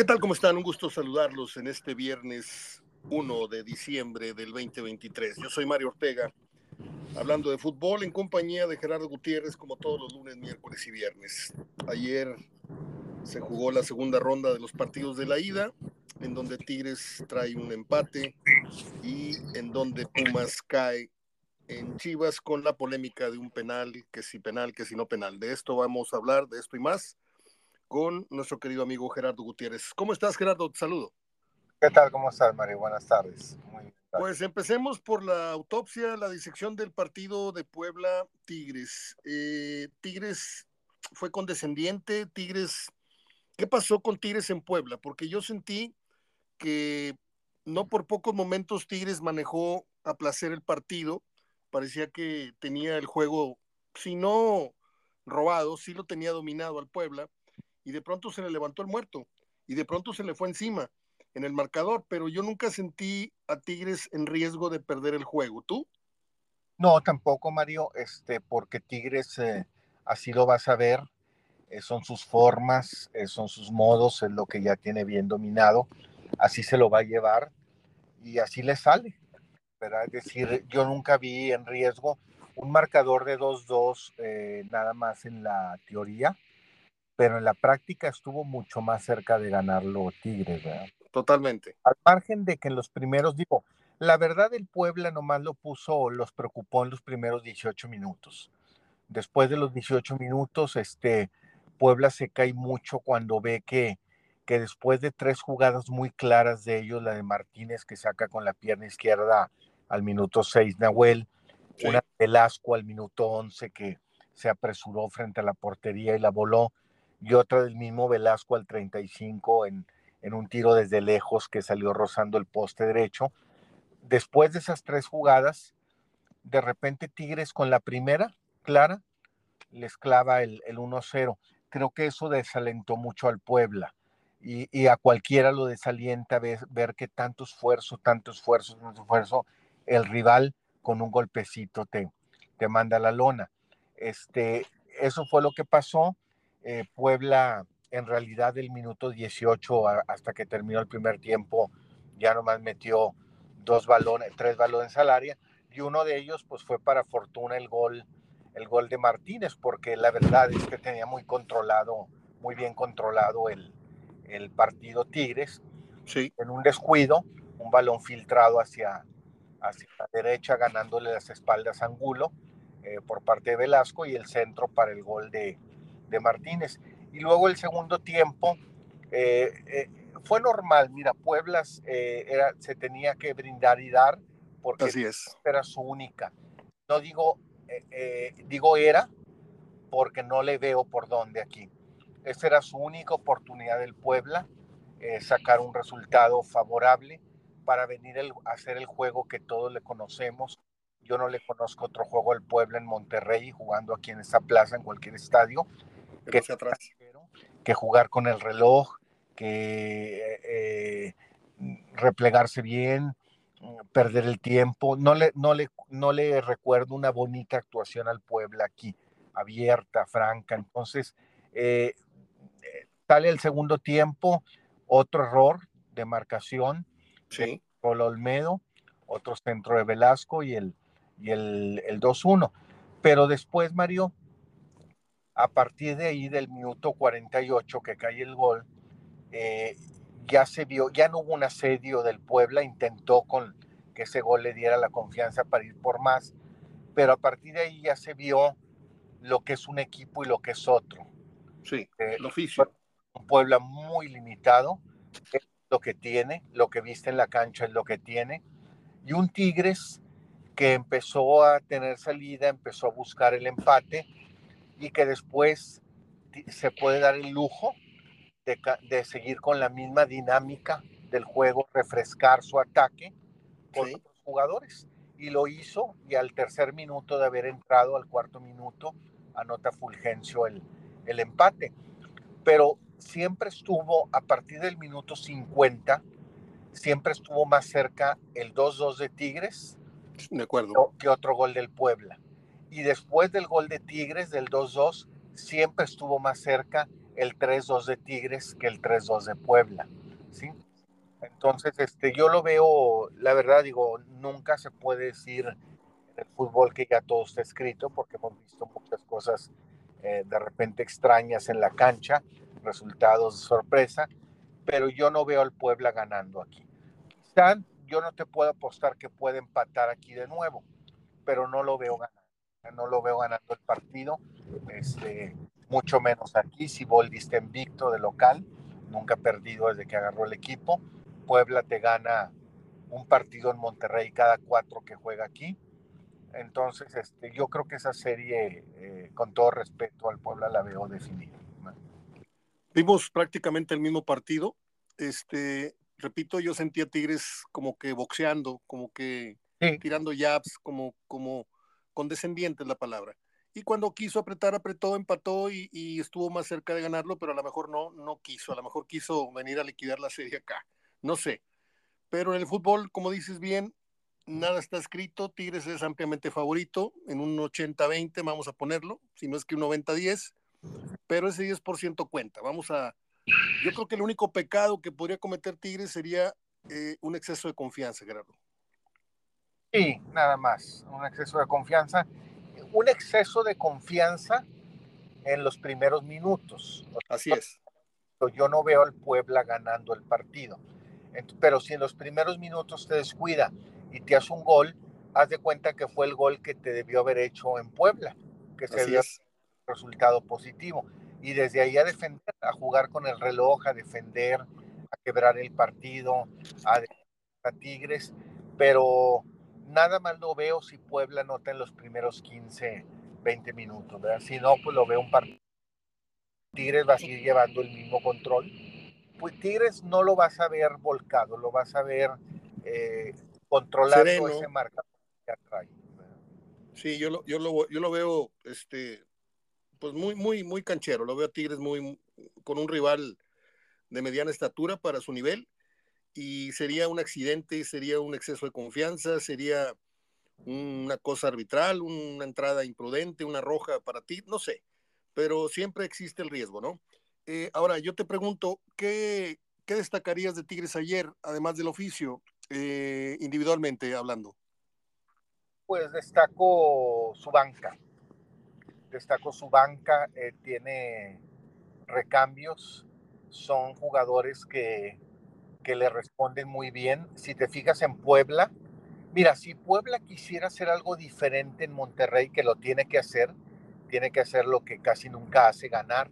¿Qué tal? ¿Cómo están? Un gusto saludarlos en este viernes 1 de diciembre del 2023. Yo soy Mario Ortega, hablando de fútbol en compañía de Gerardo Gutiérrez, como todos los lunes, miércoles y viernes. Ayer se jugó la segunda ronda de los partidos de la ida, en donde Tigres trae un empate y en donde Pumas cae en Chivas con la polémica de un penal, que si penal, que si no penal. De esto vamos a hablar, de esto y más, con nuestro querido amigo Gerardo Gutiérrez. ¿Cómo estás, Gerardo? Te saludo. ¿Qué tal? ¿Cómo estás, Mario? Buenas tardes. pues empecemos por la autopsia, la disección del partido de Puebla Tigres. Eh, Tigres fue condescendiente, Tigres. ¿Qué pasó con Tigres en Puebla? Porque yo sentí que no por pocos momentos Tigres manejó a placer el partido. Parecía que tenía el juego, si no robado, sí lo tenía dominado al Puebla. Y de pronto se le levantó el muerto. Y de pronto se le fue encima en el marcador. Pero yo nunca sentí a Tigres en riesgo de perder el juego. ¿Tú? No, tampoco, Mario, este, porque Tigres eh, así lo vas a ver. Eh, son sus formas, eh, son sus modos, es lo que ya tiene bien dominado así se lo va a llevar y así le sale. Es decir, yo nunca vi en riesgo un marcador de 2-2 eh, nada más en la teoría, pero en la práctica estuvo mucho más cerca de ganarlo Tigres. Totalmente. Al margen de que en los primeros, digo, la verdad el Puebla nomás lo puso, los preocupó en los primeros 18 minutos. Después de los 18 minutos, este, Puebla se cae mucho cuando ve que que después de tres jugadas muy claras de ellos, la de Martínez que saca con la pierna izquierda al minuto 6 Nahuel, una de Velasco al minuto 11 que se apresuró frente a la portería y la voló, y otra del mismo Velasco al 35 en, en un tiro desde lejos que salió rozando el poste derecho. Después de esas tres jugadas, de repente Tigres con la primera clara les clava el, el 1-0. Creo que eso desalentó mucho al Puebla y, a cualquiera lo desalienta ver, ver que tanto esfuerzo, tanto esfuerzo, tanto esfuerzo, el rival con un golpecito te, te manda la lona. Este, eso fue lo que pasó. Eh, Puebla, en realidad, del minuto 18 hasta que terminó el primer tiempo, ya nomás metió dos balones, tres balones al área, y uno de ellos, pues fue para fortuna el gol, el gol de Martínez, porque la verdad es que tenía muy controlado, muy bien controlado el, el partido Tigres. Sí. En un descuido, un balón filtrado hacia, hacia la derecha, ganándole las espaldas a Angulo eh, por parte de Velasco y el centro para el gol de, de Martínez. Y luego el segundo tiempo eh, eh, fue normal. Mira, Pueblas era, se tenía que brindar y dar porque Así es. era su única. No digo, digo era porque no le veo por dónde aquí. Esa era su única oportunidad del Puebla, eh, sacar un resultado favorable para venir a hacer el juego que todos le conocemos. Yo no le conozco otro juego al Puebla en Monterrey, jugando aquí en esta plaza, en cualquier estadio, que, atrás. que jugar con el reloj, que eh, replegarse bien, perder el tiempo. No le, no, le, no le recuerdo una bonita actuación al Puebla aquí, abierta, franca. Entonces, eh, Sale el segundo tiempo, otro error de marcación. Sí. Polo Olmedo, otro centro de Velasco y el, y el, 2-1. Pero después, Mario, a partir de ahí, del minuto 48 que cae el gol, eh, ya se vio, ya no hubo un asedio del Puebla, intentó con que ese gol le diera la confianza para ir por más, pero a partir de ahí ya se vio lo que es un equipo y lo que es otro. Sí, eh, el oficio un Puebla muy limitado, es lo que tiene, lo que viste en la cancha es lo que tiene, y un Tigres que empezó a tener salida, empezó a buscar el empate y que después se puede dar el lujo de, seguir con la misma dinámica del juego, refrescar su ataque con otros jugadores. Y lo hizo y al tercer minuto de haber entrado, al cuarto minuto, anota Fulgencio el, el empate. Pero siempre estuvo a partir del minuto 50, siempre estuvo más cerca el 2-2 de Tigres de acuerdo. que otro gol del Puebla. Y después del gol de Tigres, del 2-2, siempre estuvo más cerca el 3-2 de Tigres que el 3-2 de Puebla, ¿sí? Entonces, este, yo lo veo, la verdad digo, nunca se puede decir en el fútbol que ya todo está escrito, porque hemos visto muchas cosas eh, de repente extrañas en la cancha, resultados de sorpresa, pero yo no veo al Puebla ganando aquí. Quizá yo no te puedo apostar que puede empatar aquí de nuevo, pero no lo veo ganando. No lo veo ganando el partido, este, mucho menos aquí. Si Boldi está invicto de local, nunca ha perdido desde que agarró el equipo. Puebla te gana un partido en Monterrey cada cuatro que juega aquí. Entonces, este, yo creo que esa serie, eh, con todo respeto al Puebla, la veo definida. Vimos prácticamente el mismo partido. Este, repito, yo sentía Tigres como que boxeando, como que tirando jabs, como, como condescendiente es la palabra. Y cuando quiso apretar, apretó, empató y, estuvo más cerca de ganarlo, pero a lo mejor no, no quiso, a lo mejor quiso venir a liquidar la serie acá no sé. Pero en el fútbol, como dices bien, nada está escrito. Tigres es ampliamente favorito en un 80-20, vamos a ponerlo, si no es que un 90-10, pero ese 10% cuenta. Vamos a. Yo creo que el único pecado que podría cometer Tigres sería eh, un exceso de confianza, Gerardo. Sí, nada más, un exceso de confianza. Un exceso de confianza en los primeros minutos. Así es. Yo no veo al Puebla ganando el partido pero si en los primeros minutos te descuida y te hace un gol, haz de cuenta que fue el gol que te debió haber hecho en Puebla, que se dio resultado positivo. Y desde ahí a defender, a jugar con el reloj, a defender, a quebrar el partido, a, a Tigres, pero nada más lo veo si Puebla nota en los primeros 15, 20 minutos, Si no, pues lo veo un partido. Tigres va a seguir llevando el mismo control pues Tigres no lo vas a ver volcado, lo vas a ver eh, controlando ese marca que atrae. Sí, yo lo, yo lo, yo lo veo este, pues muy, muy, muy canchero. Lo veo a Tigres muy, con un rival de mediana estatura para su nivel. Y sería un accidente, sería un exceso de confianza, sería una cosa arbitral, una entrada imprudente, una roja para ti, no sé. Pero siempre existe el riesgo, ¿no? Eh, ahora, yo te pregunto, ¿qué, ¿qué, destacarías de Tigres ayer, además del oficio, eh, individualmente hablando? Pues destaco su banca. Destaco su banca, eh, tiene recambios, son jugadores que, que le responden muy bien. Si te fijas en Puebla, mira, si Puebla quisiera hacer algo diferente en Monterrey, que lo tiene que hacer, tiene que hacer lo que casi nunca hace, ganar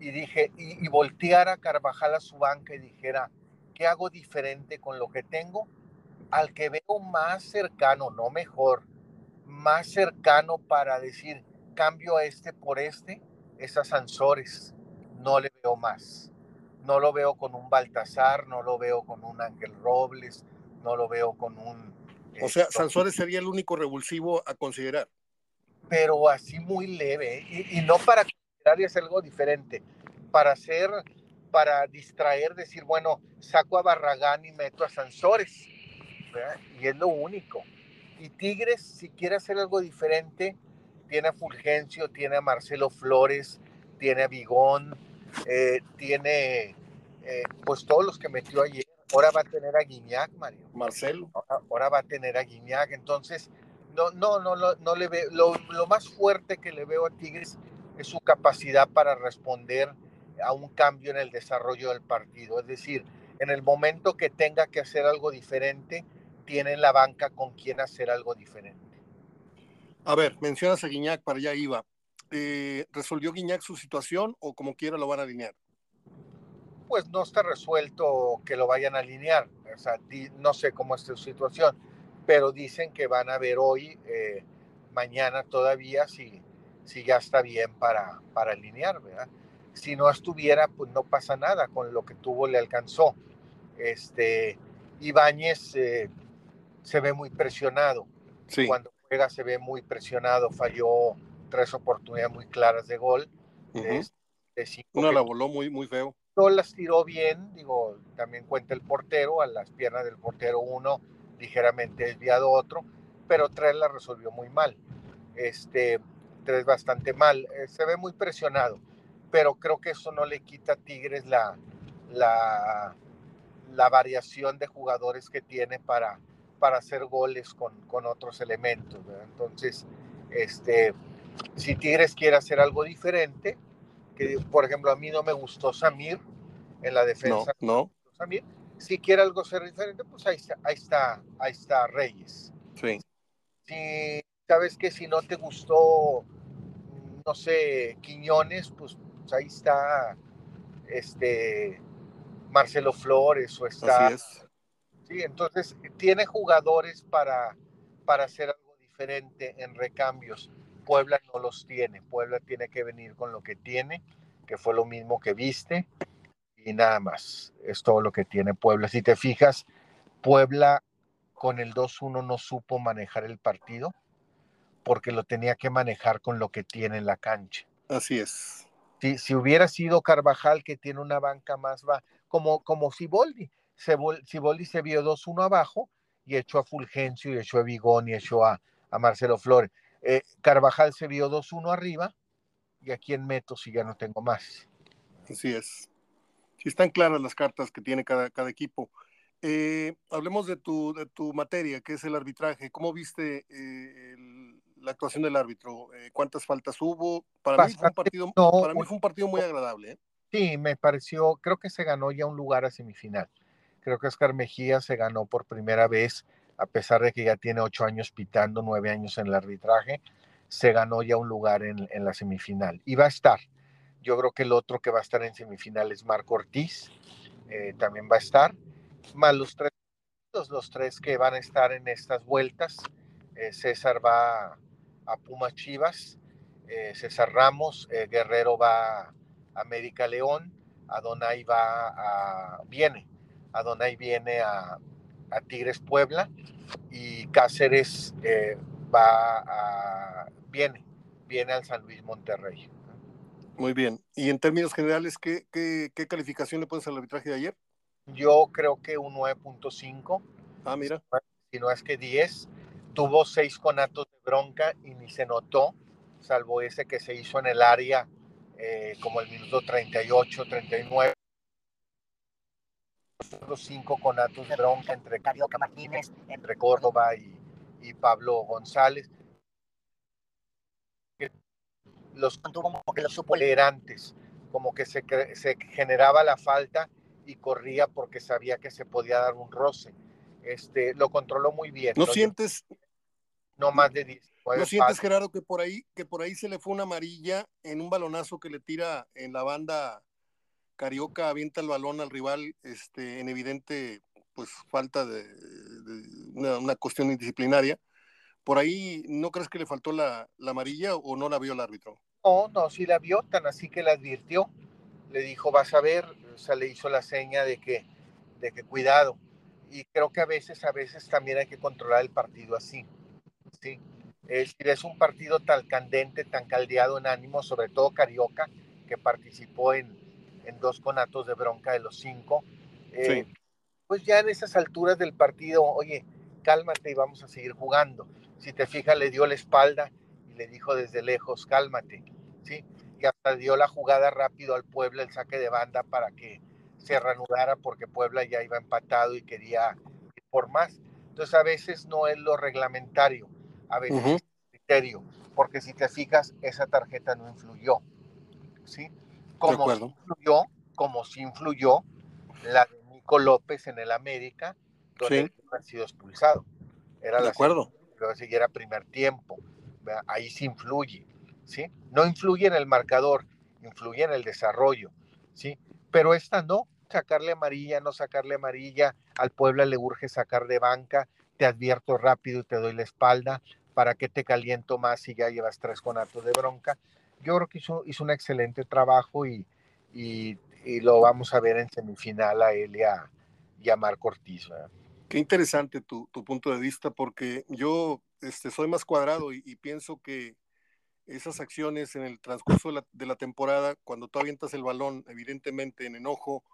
y dije, y, y volteara Carvajal a su banca y dijera, ¿qué hago diferente con lo que tengo? Al que veo más cercano, no mejor, más cercano para decir, cambio a este por este, es a. No le veo más. No lo veo con un Baltasar, no lo veo con un Ángel Robles, no lo veo con un... O sea, Sansores sería el único revulsivo a considerar. Pero así muy leve, y, y no para y hacer algo diferente, para hacer, para distraer, decir, bueno, saco a Barragán y meto a Sansores, y es lo único. Y Tigres, si quiere hacer algo diferente, tiene a Fulgencio, tiene a Marcelo Flores, tiene a Vigón, eh, tiene eh, pues todos los que metió ayer. Ahora va a tener a Guiñac, Mario. Marcelo. Ahora, va a tener a Guiñac. Entonces, no, no, no, no, no le veo. Lo, lo, más fuerte que le veo a Tigres es su capacidad para responder a un cambio en el desarrollo del partido. Es decir, en el momento que tenga que hacer algo diferente, tiene en la banca con quien hacer algo diferente. A ver, mencionas a Guiñac, para allá iba. Eh, ¿Resolvió Guiñac su situación o como quiera lo van a alinear? Pues no está resuelto que lo vayan a alinear. O sea, no sé cómo es su situación, pero dicen que van a ver hoy, eh, mañana todavía, si, si ya está bien para, para alinear, ¿verdad? Si no estuviera, pues no pasa nada, con lo que tuvo le alcanzó. Este, Ibáñez eh, se ve muy presionado. Cuando juega se ve muy presionado, falló tres oportunidades muy claras de gol. Una la voló muy, muy feo. No las tiró bien, digo, también cuenta el portero, a las piernas del portero uno ligeramente desviado otro, pero tres la resolvió muy mal. Este, es bastante mal, eh, se ve muy presionado. pero creo que eso no le quita a Tigres la, la, la variación de jugadores que tiene para, para hacer goles con, con otros elementos. Entonces, este, si Tigres quiere hacer algo diferente, que por ejemplo a mí no me gustó Samir en la defensa. No, Samir. Si quiere algo ser diferente, pues ahí está, ahí está, ahí está Reyes. Sí. Si sabes que si no te gustó, no sé, Quiñones, pues, pues ahí está este Marcelo Flores o está. Así es. Sí, entonces tiene jugadores para, para hacer algo diferente en recambios. Puebla no los tiene. Puebla tiene que venir con lo que tiene, que fue lo mismo que viste, y nada más. Es todo lo que tiene Puebla. Si te fijas, Puebla con el 2-1 no supo manejar el partido porque lo tenía que manejar con lo que tiene en la cancha. Así es. Si, si hubiera sido Carvajal, que tiene una banca más va como, como Siboldi. Siboldi se vio 2-1 abajo y echó a Fulgencio y echó a Vigón y echó a, a Marcelo Flores. Eh, Carvajal se vio 2-1 arriba y aquí en meto si ya no tengo más. Así es. Sí están claras las cartas que tiene cada, cada equipo. Eh, hablemos de tu, de tu materia, que es el arbitraje. ¿Cómo viste eh, el, la actuación del árbitro? Eh, ¿Cuántas faltas hubo? Para, mí fue, un partido, no, para mí fue un partido muy agradable. ¿eh? Sí, me pareció, creo que se ganó ya un lugar a semifinal. Creo que Oscar Mejía se ganó por primera vez, a pesar de que ya tiene ocho años pitando, nueve años en el arbitraje, se ganó ya un lugar en, la semifinal. Y va a estar. Yo creo que el otro que va a estar en semifinal es Marco Ortiz, eh, también va a estar. Más los tres, los tres que van a estar en estas vueltas. Eh, César va a Puma Chivas, eh, César Ramos, Guerrero va a América León, Adonai va a, viene, Adonai viene a, a Tigres Puebla y Cáceres eh, va a, viene, viene al San Luis Monterrey. Muy bien. Y en términos generales, ¿qué, qué, qué calificación le pones al arbitraje de ayer? Yo creo que un 9.5. Ah, mira. Si no es que 10. Tuvo seis conatos de bronca y ni se notó, salvo ese que se hizo en el área eh, como el minuto 38, 39. Los cinco conatos bronca entre Carioca Martínez, entre Córdoba y, y Pablo González. Los como que los supo leer antes, como que se, se generaba la falta y corría porque sabía que se podía dar un roce. Este, lo controló muy bien. ¿No, ¿no? sientes? No más de 10. ¿No sientes, Gerardo, que por ahí, que por ahí se le fue una amarilla en un balonazo que le tira en la banda Carioca, avienta el balón al rival, este, en evidente pues falta de, una, cuestión indisciplinaria. ¿Por ahí no crees que le faltó la, la, amarilla o no la vio el árbitro? No, no, sí la vio, tan así que la advirtió. Le dijo, vas a ver, o le hizo la seña de que, de que cuidado. Y creo que a veces, a veces también hay que controlar el partido así. ¿sí? Es es un partido tan candente, tan caldeado en ánimo, sobre todo Carioca, que participó en, en dos conatos de bronca de los cinco. Eh, sí. Pues ya en esas alturas del partido, oye, cálmate y vamos a seguir jugando. Si te fijas, le dio la espalda y le dijo desde lejos, cálmate, ¿sí? Y hasta dio la jugada rápido al Puebla, el saque de banda para que se reanudara porque Puebla ya iba empatado y quería ir por más. Entonces a veces no es lo reglamentario, a veces uh -huh. es el criterio, porque si te fijas, esa tarjeta no influyó, ¿sí? Como si influyó, como si influyó la de Nico López en el América, donde sí. ha sido expulsado. Era de la acuerdo. Luego era primer tiempo. Ahí sí influye, ¿sí? No influye en el marcador, influye en el desarrollo, ¿sí? Pero esta no, sacarle amarilla, no sacarle amarilla, al Puebla le urge sacar de banca, te advierto rápido y te doy la espalda, para que te caliento más si ya llevas tres conatos de bronca. Yo creo que hizo, hizo un excelente trabajo y, y, y, lo vamos a ver en semifinal a él y a, y a Marco Ortiz. ¿verdad? Qué interesante tu, tu, punto de vista, porque yo este, soy más cuadrado y, y pienso que esas acciones en el transcurso de la, de la, temporada, cuando tú avientas el balón, evidentemente en enojo,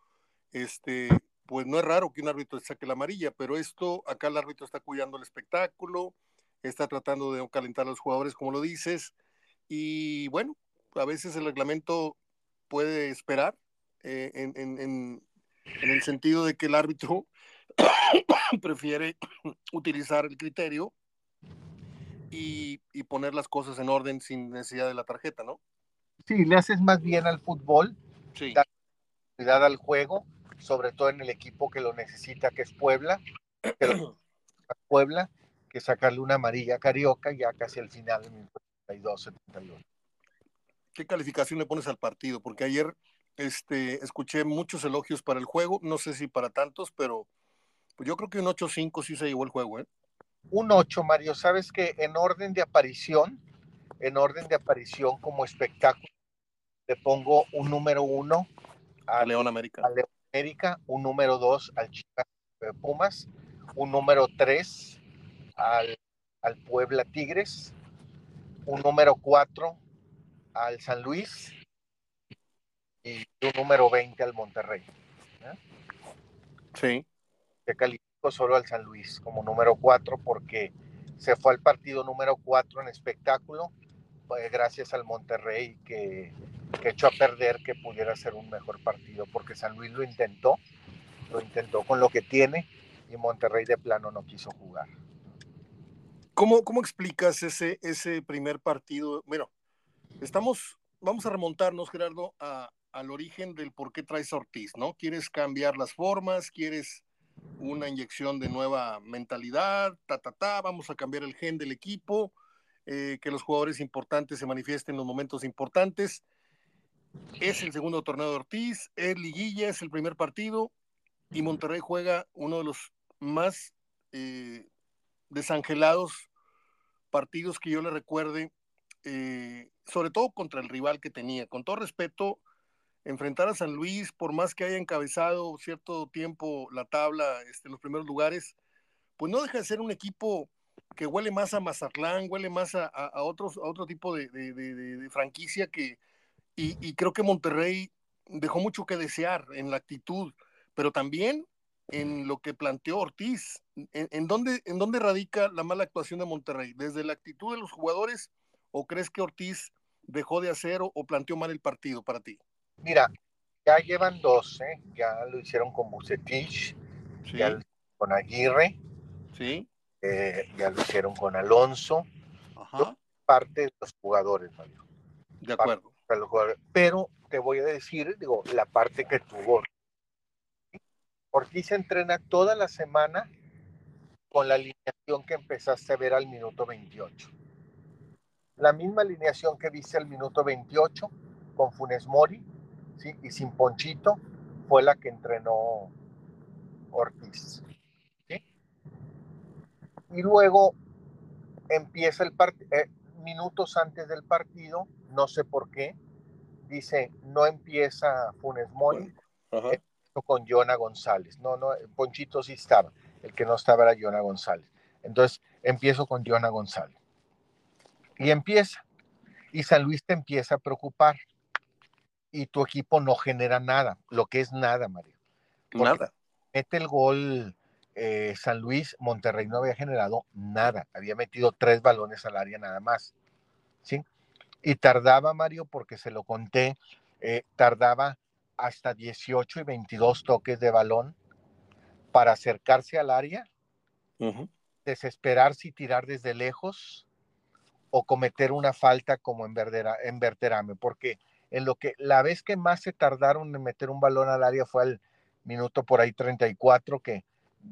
este, pues no es raro que un árbitro saque la amarilla, pero esto, acá el árbitro está cuidando el espectáculo, está tratando de calentar a los jugadores, como lo dices, y bueno, a veces el reglamento puede esperar eh, en, el sentido de que el árbitro prefiere utilizar el criterio y, poner las cosas en orden sin necesidad de la tarjeta, ¿no? Sí, le haces más bien al fútbol, sí. cuidado al juego, sobre todo en el equipo que lo necesita, que es Puebla, Puebla, que sacarle una amarilla Carioca ya casi al final, en 72, 71. ¿Qué calificación le pones al partido? Porque ayer este, escuché muchos elogios para el juego, no sé si para tantos, pero pues yo creo que un 8-5 sí se llevó el juego, ¿eh? Un 8, Mario. Sabes que en orden de aparición, en orden de aparición como espectáculo, le pongo un número 1 a León América. A León América, un número 2 al Chivas Pumas, un número 3 al, al Puebla Tigres, un número 4 al San Luis y un número 20 al Monterrey. ¿eh? Sí. Te califico solo al San Luis como número 4 porque se fue al partido número 4 en espectáculo, pues, gracias al Monterrey que, que echó a perder que pudiera ser un mejor partido, porque San Luis lo intentó, lo intentó con lo que tiene y Monterrey de plano no quiso jugar. ¿Cómo, cómo explicas ese, ese primer partido? Bueno, estamos, vamos a remontarnos, Gerardo, a, al origen del por qué traes Ortiz, ¿no? ¿Quieres cambiar las formas? ¿Quieres una inyección de nueva mentalidad? Ta, ta, ta, vamos a cambiar el gen del equipo, eh, que los jugadores importantes se manifiesten en los momentos importantes. Es el segundo torneo de Ortiz, es liguilla, es el primer partido y Monterrey juega uno de los más eh, desangelados partidos que yo le recuerde, eh, sobre todo contra el rival que tenía. Con todo respeto, enfrentar a San Luis, por más que haya encabezado cierto tiempo la tabla este, en los primeros lugares, pues no deja de ser un equipo que huele más a Mazatlán, huele más a, a, otros, a otro tipo de, franquicia que, y, creo que Monterrey dejó mucho que desear en la actitud, pero también en lo que planteó Ortiz. ¿En, en, dónde, ¿En dónde radica la mala actuación de Monterrey? ¿Desde la actitud de los jugadores o crees que Ortiz dejó de hacer o, o planteó mal el partido para ti? Mira, ya llevan dos, ¿eh? ya lo hicieron con Bucetich, ya con Aguirre, ¿Sí? Eh, ya lo hicieron con Alonso, parte de los jugadores, Mario. De acuerdo. Pero te voy a decir, digo, la parte que tuvo. Ortiz entrena toda la semana con la alineación que empezaste a ver al minuto 28. La misma alineación que viste al minuto 28 con Funes Mori, y sin Ponchito fue la que entrenó Ortiz. Y luego empieza el partido, eh, minutos antes del partido, no sé por qué, dice, no empieza Funes Mori con Jonah González. No, no, Ponchito sí estaba, el que no estaba era Jonah González. Entonces empiezo con Jonah González. Y empieza. Y San Luis te empieza a preocupar y tu equipo no genera nada, lo que es nada, Mario. nada. Mete el gol eh, San Luis, Monterrey no había generado nada, había metido tres balones al área nada más. ¿sí? Y tardaba, Mario, porque se lo conté, eh, tardaba hasta 18 y 22 toques de balón para acercarse al área, desesperarse y tirar desde lejos o cometer una falta como en, en Verterame, porque en lo que la vez que más se tardaron en meter un balón al área fue al minuto por ahí 34 que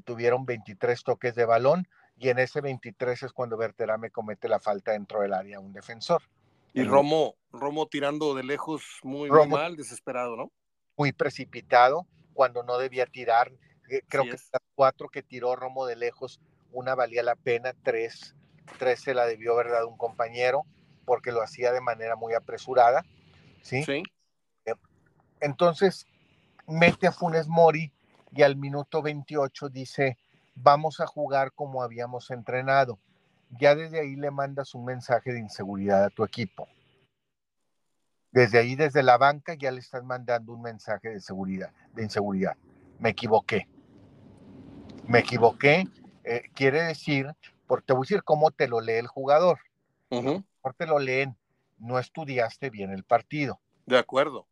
tuvieron 23 toques de balón y en ese 23 es cuando Berterame comete la falta dentro del área un defensor. Y Romo, Romo tirando de lejos muy, mal, desesperado, ¿no? Muy precipitado cuando no debía tirar. Eh, creo que las cuatro que tiró Romo de lejos, una valía la pena, tres, tres se la debió haber dado un compañero porque lo hacía de manera muy apresurada ¿sí? Eh, entonces, mete a Funes Mori y al minuto 28 dice, vamos a jugar como habíamos entrenado. Ya desde ahí le mandas un mensaje de inseguridad a tu equipo. Desde ahí, desde la banca, ya le estás mandando un mensaje de seguridad, de inseguridad. Me equivoqué. Me equivoqué. Eh, quiere decir, porque te voy a decir cómo te lo lee el jugador. Uh te lo leen no estudiaste bien el partido. De acuerdo.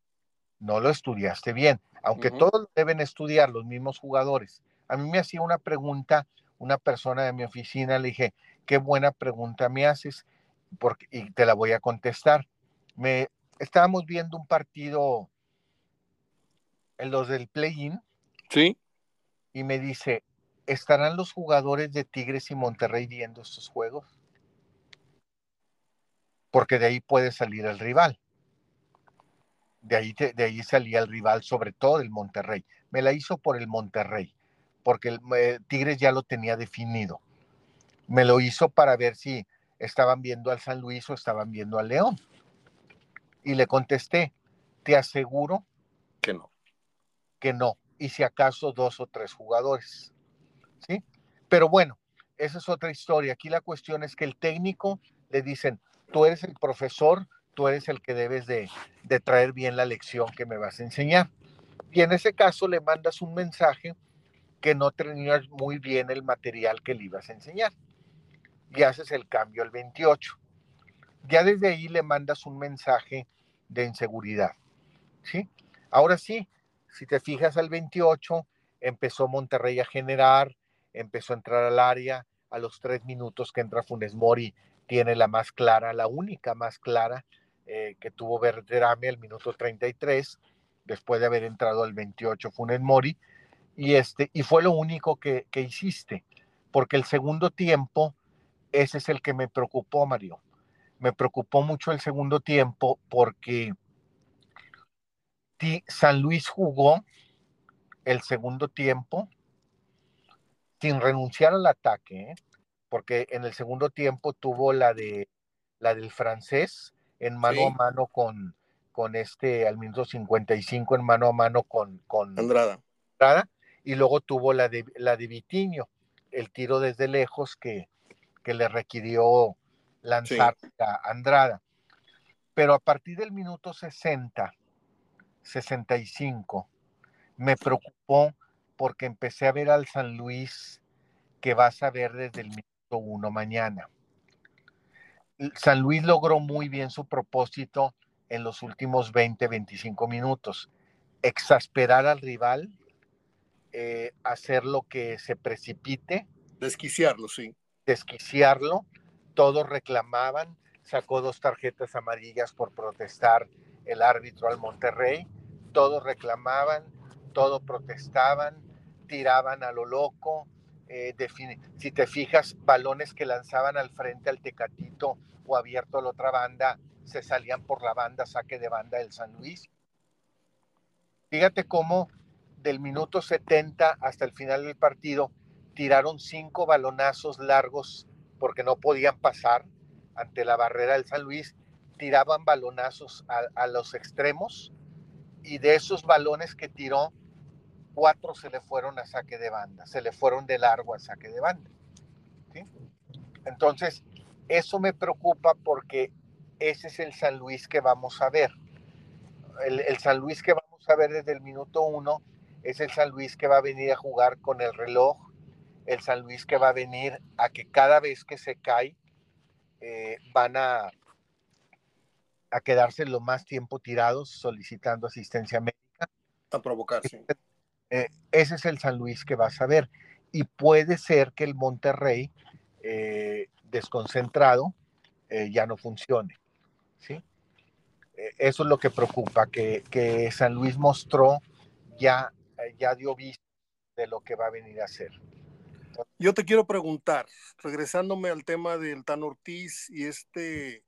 no lo estudiaste bien, aunque todos deben estudiar, los mismos jugadores. A mí me hacía una pregunta una persona de mi oficina, le dije, qué buena pregunta me haces, porque, y te la voy a contestar. Me, estábamos viendo un partido, en los del play-in. Sí. Y me dice, ¿estarán los jugadores de Tigres y Monterrey viendo estos juegos? Porque de ahí puede salir el rival. De ahí, de ahí salía el rival, sobre todo el Monterrey. Me la hizo por el Monterrey, porque el eh, Tigres ya lo tenía definido. Me lo hizo para ver si estaban viendo al San Luis o estaban viendo al León. Y le contesté, te aseguro que no. Que no. Y si acaso dos o tres jugadores. ¿Sí? Pero bueno, esa es otra historia. Aquí la cuestión es que el técnico le dicen, tú eres el profesor, tú eres el que debes de, de traer bien la lección que me vas a enseñar. Y en ese caso le mandas un mensaje que no tenías muy bien el material que le ibas a enseñar. Y haces el cambio al 28 ya desde ahí le mandas un mensaje de inseguridad. ¿sí? Ahora sí, si te fijas al 28, empezó Monterrey a generar, empezó a entrar al área, a los tres minutos que entra Funes Mori, tiene la más clara, la única más clara eh, que tuvo Verderame al minuto 33, después de haber entrado al 28 Funes Mori, y, este, y fue lo único que, que hiciste, porque el segundo tiempo, ese es el que me preocupó, Mario me preocupó mucho el segundo tiempo porque San Luis jugó el segundo tiempo sin renunciar al ataque, ¿eh? porque en el segundo tiempo tuvo la de la del francés en mano a mano con, con este al minuto 55 en mano a mano con, con Andrada. y luego tuvo la de la de Vitiño, el tiro desde lejos que, que le requirió lanzar a Andrada. Pero a partir del minuto 60, 65, me preocupó porque empecé a ver al San Luis que vas a ver desde el minuto 1 mañana. San Luis logró muy bien su propósito en los últimos 20, 25 minutos. Exasperar al rival, eh, hacer lo que se precipite. Desquiciarlo, sí. Desquiciarlo todos reclamaban, sacó dos tarjetas amarillas por protestar el árbitro al Monterrey, todos reclamaban, todos protestaban, tiraban a lo loco, eh, si te fijas, balones que lanzaban al frente al Tecatito o abierto a la otra banda, se salían por la banda, saque de banda del San Luis. Fíjate cómo del minuto 70 hasta el final del partido tiraron cinco balonazos largos porque no podían pasar ante la barrera del San Luis, tiraban balonazos a, los extremos y de esos balones que tiró, cuatro se le fueron a saque de banda, se le fueron de largo a saque de banda. Entonces, eso me preocupa porque ese es el San Luis que vamos a ver. El, el, San Luis que vamos a ver desde el minuto uno es el San Luis que va a venir a jugar con el reloj, el San Luis que va a venir a que cada vez que se cae eh, van a, a quedarse lo más tiempo tirados solicitando asistencia médica. A provocarse. Eh, ese es el San Luis que vas a ver. Y puede ser que el Monterrey, eh, desconcentrado, ya no funcione. ¿sí? eso es lo que preocupa, que, que San Luis mostró, ya, ya dio vista de lo que va a venir a hacer. Yo te quiero preguntar, regresándome al tema del Tan Ortiz y este,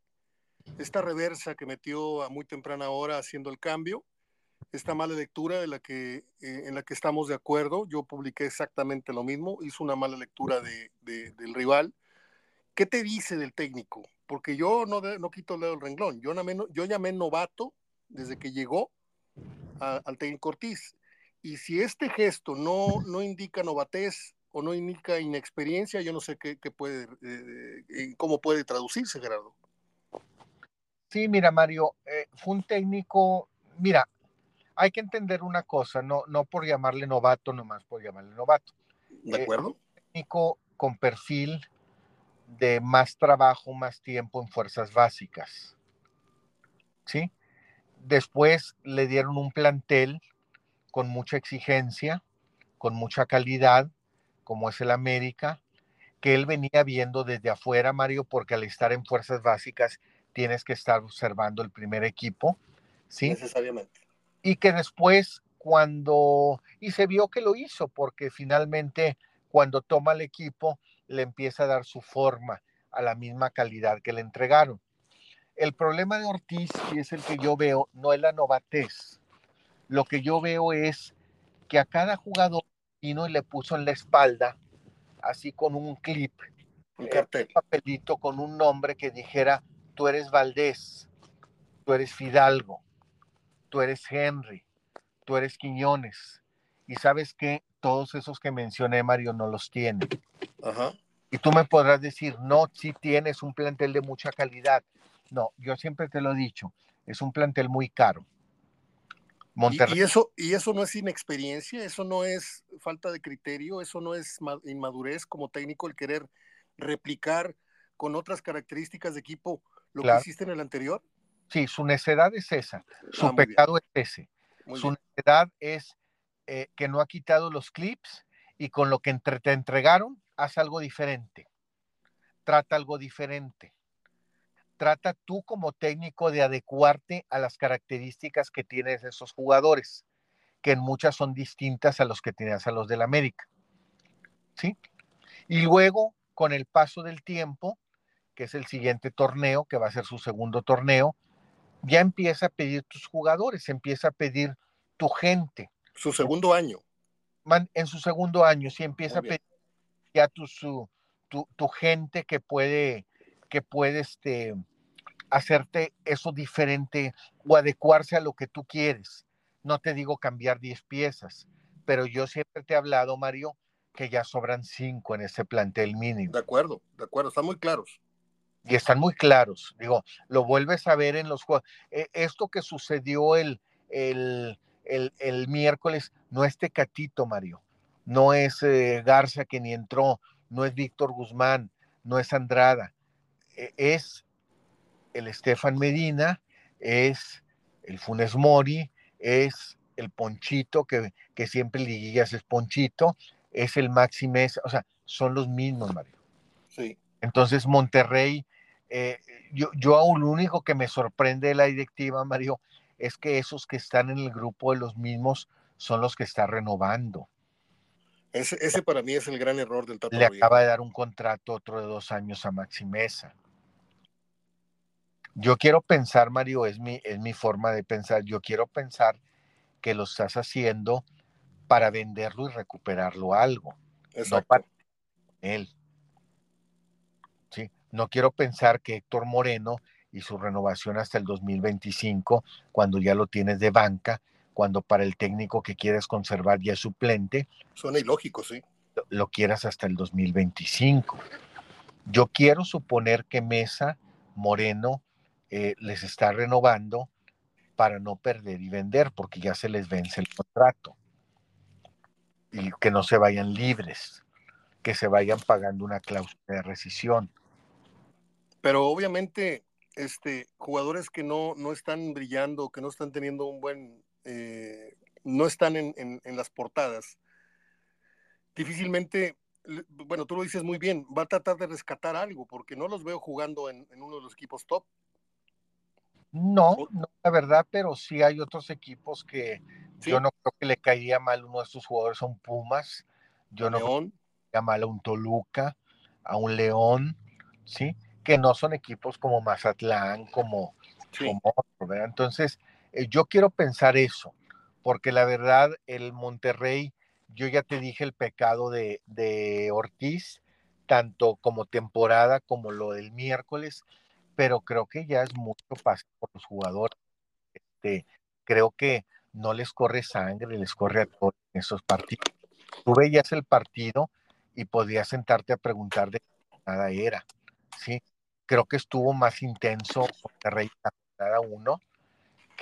esta reversa que metió a muy temprana hora haciendo el cambio, esta mala lectura de la que, eh, en la que estamos de acuerdo, yo publiqué exactamente lo mismo, hizo una mala lectura de, del rival. ¿Qué te dice del técnico? Porque yo no, no quito el dedo del renglón, yo, llamé novato desde que llegó al técnico Ortiz. Y si este gesto no, no indica novatez, o no indica inexperiencia, yo no sé qué, puede, eh, eh, cómo puede traducirse, Gerardo. Sí, mira, Mario, eh, fue un técnico, mira, hay que entender una cosa, no, no por llamarle novato, nomás por llamarle novato. ¿De acuerdo? un técnico con perfil de más trabajo, más tiempo en fuerzas básicas. ¿Sí? Después le dieron un plantel con mucha exigencia, con mucha calidad, como es el América, que él venía viendo desde afuera, Mario, porque al estar en fuerzas básicas tienes que estar observando el primer equipo, ¿sí? Necesariamente. Y que después, cuando, y se vio que lo hizo, porque finalmente cuando toma el equipo, le empieza a dar su forma a la misma calidad que le entregaron. El problema de Ortiz, y es el que yo veo, no es la novatez. Lo que yo veo es que a cada jugador vino y le puso en la espalda, así con un clip, un cartel. un papelito con un nombre que dijera, tú eres Valdés, tú eres Fidalgo, tú eres Henry, tú eres Quiñones. Y sabes que todos esos que mencioné, Mario, no los tiene. Ajá. Y tú me podrás decir, no, sí tienes un plantel de mucha calidad. No, yo siempre te lo he dicho, es un plantel muy caro. Monterrey. ¿Y, eso, ¿Y eso no es inexperiencia? ¿Eso no es falta de criterio? ¿Eso no es inmadurez como técnico el querer replicar con otras características de equipo lo que hiciste en el anterior? Sí, su necedad es esa, su ah, pecado es ese. su necedad es eh, que no ha quitado los clips y con lo que te entregaron haz algo diferente, trata algo diferente. Trata tú como técnico de adecuarte a las características que tienes esos jugadores, que en muchas son distintas a los que tenías a los del América. ¿Sí? Y luego, con el paso del tiempo, que es el siguiente torneo, que va a ser su segundo torneo, ya empieza a pedir tus jugadores, empieza a pedir tu gente. Su segundo año. En su segundo año, sí empieza a pedir ya tu, tu, gente que puede, que puede este, hacerte eso diferente o adecuarse a lo que tú quieres. No te digo cambiar 10 piezas, pero yo siempre te he hablado, Mario, que ya sobran 5 en ese plantel mínimo. De acuerdo, de acuerdo, están muy claros. Y están muy claros. Digo, lo vuelves a ver en los juegos. E, esto que sucedió el, el, el, miércoles no es Tecatito, Mario no es eh, Garza que ni entró, no es Víctor Guzmán, no es Andrada, e, es el Estefan Medina, es el Funes Mori, es el Ponchito, que, que siempre liguillas es Ponchito, es el Maximes, o sea, son los mismos, Mario. Sí. Entonces, Monterrey, eh, yo, yo aún lo único que me sorprende de la directiva, Mario, es que esos que están en el grupo de los mismos son los que está renovando. Ese, para mí es el gran error del Tato Le acaba de dar un contrato otro de dos años a Maximeza. Yo quiero pensar, Mario, es mi, es mi forma de pensar, yo quiero pensar que lo estás haciendo para venderlo y recuperarlo algo. Exacto. No para él. ¿Sí? No quiero pensar que Héctor Moreno y su renovación hasta el 2025, cuando ya lo tienes de banca, cuando para el técnico que quieres conservar ya es suplente. Suena ilógico, sí. Lo, quieras hasta el 2025. Yo quiero suponer que Mesa, Moreno, eh, les está renovando para no perder y vender, porque ya se les vence el contrato. Y que no se vayan libres, que se vayan pagando una cláusula de rescisión. Pero obviamente, este, jugadores que no, no están brillando, que no están teniendo un buen eh, no están en, las portadas, difícilmente, bueno, tú lo dices muy bien, va a tratar de rescatar algo, porque no los veo jugando en, uno de los equipos top. No, no, la verdad, pero sí hay otros equipos que yo no creo que le caería mal uno de estos jugadores, son Pumas, yo no creo que le caería mal a un Toluca, a un León, ¿sí? Que no son equipos como Mazatlán, como, como ¿verdad? Entonces, eh, yo quiero pensar eso, porque la verdad, el Monterrey, yo ya te dije el pecado de, Ortiz, tanto como temporada como lo del miércoles, pero creo que ya es mucho paso por los jugadores. Este, creo que no les corre sangre, les corre a todos en esos partidos. Tú veías el partido y podías sentarte a preguntar de qué nada era. ¿sí? Creo que estuvo más intenso Monterrey cada uno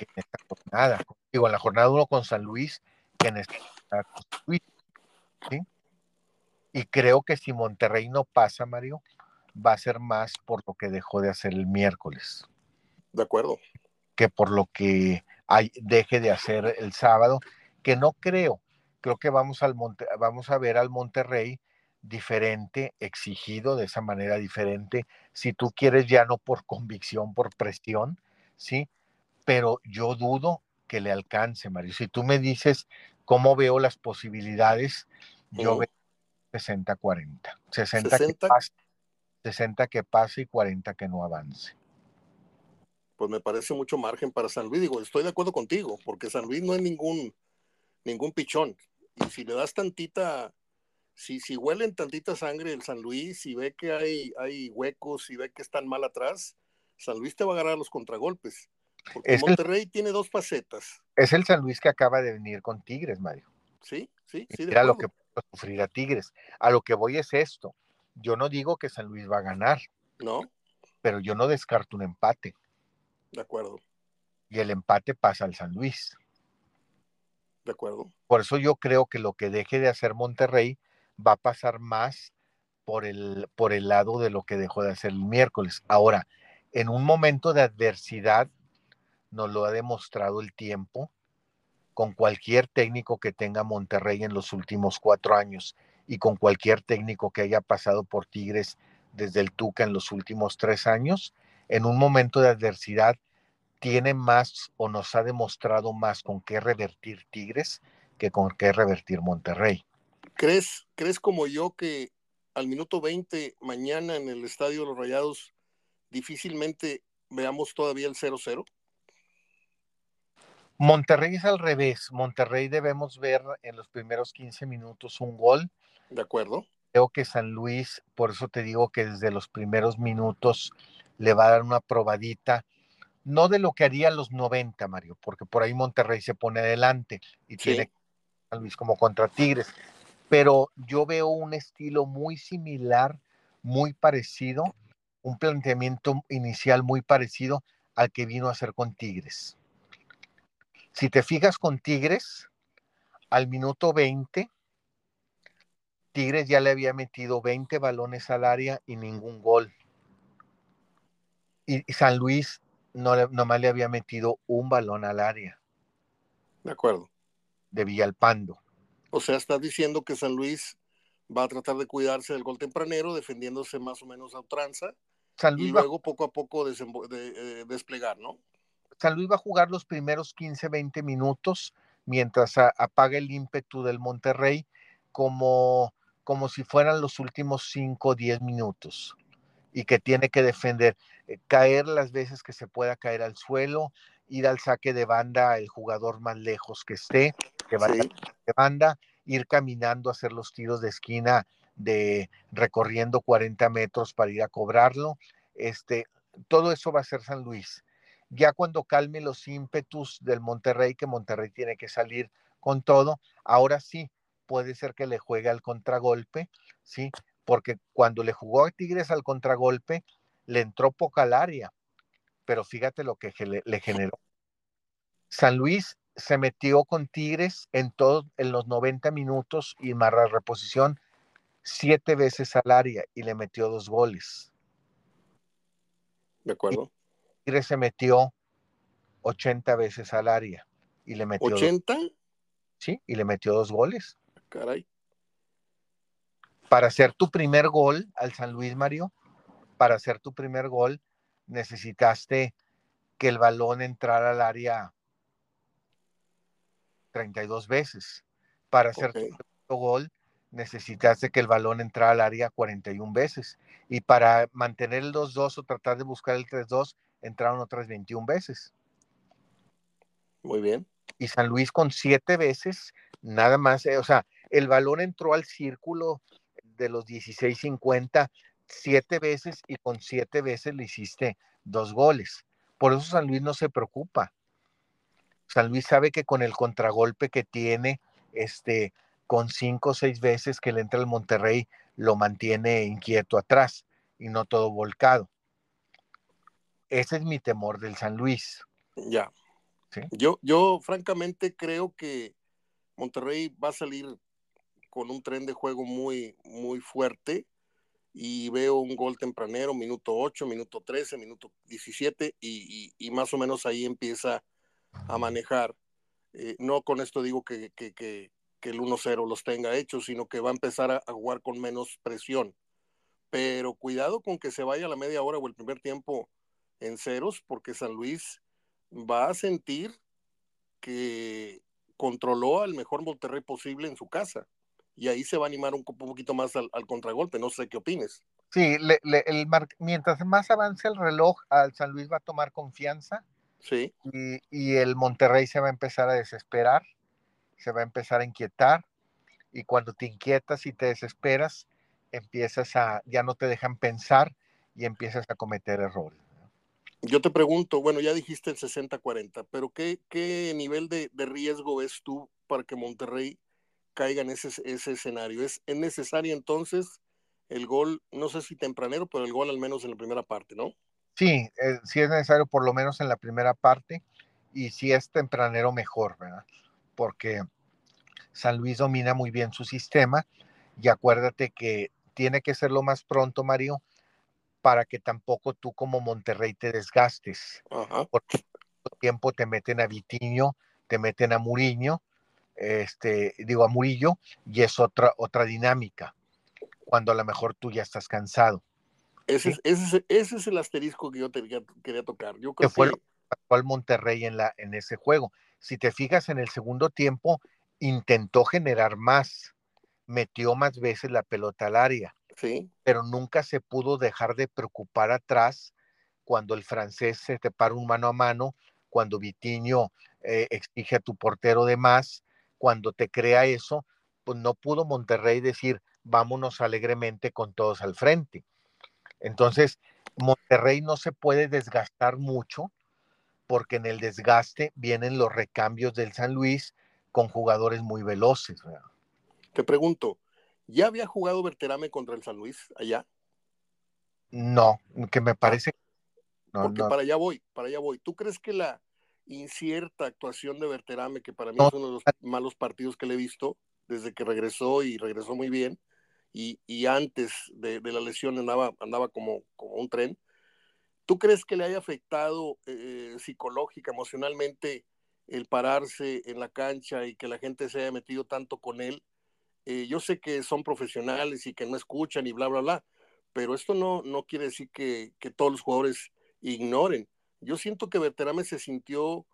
en esta jornada. Digo, en la jornada 1 con San Luis que en esta jornada con San Luis. Y creo que si Monterrey no pasa, Mario, va a ser más por lo que dejó de hacer el miércoles. De acuerdo. Que por lo que deje de hacer el sábado, que no creo. Creo que vamos, al vamos a ver al Monterrey diferente, exigido de esa manera diferente, si tú quieres ya no por convicción, por presión, ¿sí? Pero yo dudo que le alcance, Mario. Si tú me dices cómo veo las posibilidades, yo veo 60-40. 60, Que pase, 60 que pase y 40 que no avance. Pues me parece mucho margen para San Luis. Digo, estoy de acuerdo contigo, porque San Luis no es ningún, ningún pichón. Y si le das tantita si, si huelen tantita sangre el San Luis, y ve que hay, hay huecos, y ve que están mal atrás, San Luis te va a agarrar los contragolpes. Porque Monterrey tiene dos facetas. Es el San Luis que acaba de venir con Tigres, Mario. Sí, sí, sí. Mira lo que puede sufrir a Tigres. A lo que voy es esto. Yo no digo que San Luis va a ganar. No. Pero yo no descarto un empate. De acuerdo. Y el empate pasa al San Luis. De acuerdo. Por eso yo creo que lo que deje de hacer Monterrey va a pasar más por el, por el lado de lo que dejó de hacer el miércoles. Ahora, en un momento de adversidad, nos lo ha demostrado el tiempo, con cualquier técnico que tenga Monterrey en los últimos cuatro años y con cualquier técnico que haya pasado por Tigres desde el Tuca en los últimos tres años, en un momento de adversidad tiene más o nos ha demostrado más con qué revertir Tigres que con qué revertir Monterrey. ¿Crees, ¿Crees como yo que al minuto 20 mañana en el Estadio de los Rayados difícilmente veamos todavía el 0-0? Monterrey es al revés. Monterrey debemos ver en los primeros 15 minutos un gol. De acuerdo. Creo que San Luis, por eso te digo que desde los primeros minutos le va a dar una probadita, no de lo que haría los 90, Mario, porque por ahí Monterrey se pone adelante y tiene San Luis como contra Tigres, pero yo veo un estilo muy similar, muy parecido, un planteamiento inicial muy parecido al que vino a hacer con Tigres. Si te fijas con Tigres, al minuto 20, Tigres ya le había metido 20 balones al área y ningún gol. Y, San Luis no, nomás le había metido un balón al área. De acuerdo. De Villalpando. O sea, estás diciendo que San Luis va a tratar de cuidarse del gol tempranero, defendiéndose más o menos a ultranza, y luego poco a poco de, eh, desplegar, ¿no? San Luis va a jugar los primeros 15, 20 minutos mientras apaga el ímpetu del Monterrey como, como si fueran los últimos 5 10 minutos y que tiene que defender, eh, caer las veces que se pueda caer al suelo, ir al saque de banda el jugador más lejos que esté, que vaya de banda, ir caminando a hacer los tiros de esquina de recorriendo 40 metros para ir a cobrarlo. Este, todo eso va a ser San Luis. Ya cuando calme los ímpetus del Monterrey, que Monterrey tiene que salir con todo, ahora sí puede ser que le juegue al contragolpe, ¿sí? Porque cuando le jugó a Tigres al contragolpe, le entró poca al área pero fíjate lo que le, generó. San Luis se metió con Tigres en todos en los 90 minutos y más la reposición siete veces al área y le metió dos goles. De acuerdo. Tigres se metió 80 veces al área y le metió. ¿80? sí, y le metió dos goles. Caray. Para hacer tu primer gol al San Luis Mario, para hacer tu primer gol, necesitaste que el balón entrara al área 32 veces. Para hacer tu gol, necesitaste que el balón entrara al área 41 veces. Y para mantener el 2-2 o tratar de buscar el 3-2, entraron otras 21 veces. Muy bien. Y San Luis con siete veces, nada más, eh, o sea, el balón entró al círculo de los 16-50 siete veces y con siete veces le hiciste dos goles. Por eso San Luis no se preocupa. San Luis sabe que con el contragolpe que tiene, este, con cinco o seis veces que le entra el Monterrey, lo mantiene inquieto atrás y no todo volcado. Ese es mi temor del San Luis. Ya. Yo, yo francamente creo que Monterrey va a salir con un tren de juego muy, muy fuerte y veo un gol tempranero, minuto 8, minuto 13, minuto 17 y, y, más o menos ahí empieza a manejar. Eh, no con esto digo que, que, que, que el 1-0 los tenga hechos, sino que va a empezar a, a, jugar con menos presión. Pero cuidado con que se vaya a la media hora o el primer tiempo en ceros, porque San Luis va a sentir que controló al mejor Monterrey posible en su casa. Y ahí se va a animar un, poquito más al, al contragolpe. No sé qué opines. Sí, le, le, el mar... mientras más avance el reloj, al San Luis va a tomar confianza. Sí. Y, y, el Monterrey se va a empezar a desesperar, se va a empezar a inquietar. Y cuando te inquietas y te desesperas, empiezas a, ya no te dejan pensar y empiezas a cometer errores. Yo te pregunto, bueno, ya dijiste el 60-40, pero ¿qué, qué nivel de, de, riesgo ves tú para que Monterrey caiga en ese, ese escenario? ¿Es, ¿Es necesario entonces el gol, no sé si tempranero, pero el gol al menos en la primera parte, ¿no? Sí, eh, sí es necesario por lo menos en la primera parte y si es tempranero mejor, ¿verdad? Porque San Luis domina muy bien su sistema y acuérdate que tiene que ser lo más pronto, Mario, para que tampoco tú como Monterrey te desgastes. Ajá. Porque tiempo te meten a Vitiño, te meten a Muriño, este, digo a Murillo, y es otra, otra dinámica cuando a lo mejor tú ya estás cansado. Ese, ¿sí? es, ese, ese es el asterisco que yo te, quería, quería tocar. Yo creo que fue que... al Monterrey en, la, en ese juego. Si te fijas en el segundo tiempo, intentó generar más, metió más veces la pelota al área, sí. pero nunca se pudo dejar de preocupar atrás cuando el francés se te para un mano a mano, cuando Vitiño eh, exige a tu portero de más, cuando te crea eso, pues no pudo Monterrey decir, vámonos alegremente con todos al frente. Entonces, Monterrey no se puede desgastar mucho porque en el desgaste vienen los recambios del San Luis con jugadores muy veloces. Te pregunto, ¿ya había jugado Berterame contra el San Luis allá? No, que me parece. No, porque no. para allá voy, para allá voy. ¿Tú crees que la incierta actuación de Berterame, que para mí no. es uno de los malos partidos que le he visto desde que regresó y regresó muy bien, y, y antes de, de, la lesión andaba, andaba como, como, un tren. ¿Tú crees que le haya afectado eh, psicológica, emocionalmente, el pararse en la cancha y que la gente se haya metido tanto con él? Yo sé que son profesionales y que no escuchan y bla, bla, bla, pero esto no, no quiere decir que, que todos los jugadores ignoren. Yo siento que Berterame se sintió,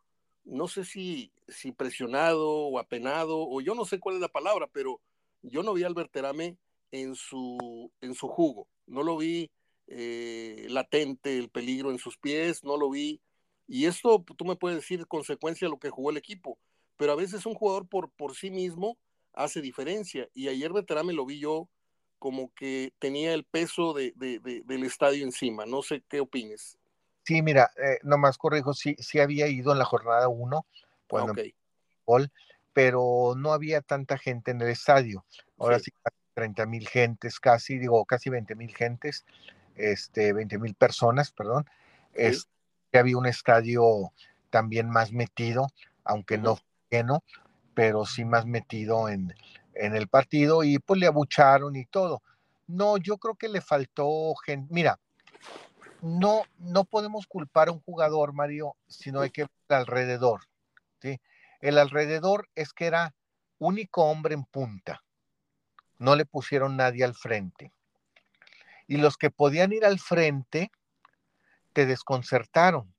no sé si, si presionado o apenado, o yo no sé cuál es la palabra, pero yo no vi al Berterame en su, en su jugo. No lo vi eh, latente el peligro en sus pies, no lo vi. Y esto tú me puedes decir consecuencia de lo que jugó el equipo, pero a veces un jugador por, por sí mismo hace diferencia. Y ayer Veterame lo vi yo como que tenía el peso de, de, de, del estadio encima. No sé qué opines. Sí, mira, eh, nomás corrijo, sí, sí había ido en la jornada 1 cuando okay. gol, pero no había tanta gente en el estadio. Ahora sí, sí 30 mil gentes, casi, digo, casi 20 mil gentes, este, 20 mil personas, perdón. Sí. Es, había un estadio también más metido, aunque uh -huh. no lleno, pero sí más metido en, en el partido y pues le abucharon y todo. No, yo creo que le faltó gente. Mira, no, no podemos culpar a un jugador, Mario, sino hay que ver alrededor. ¿sí? El alrededor es que era único hombre en punta no le pusieron nadie al frente. Y los que podían ir al frente te desconcertaron.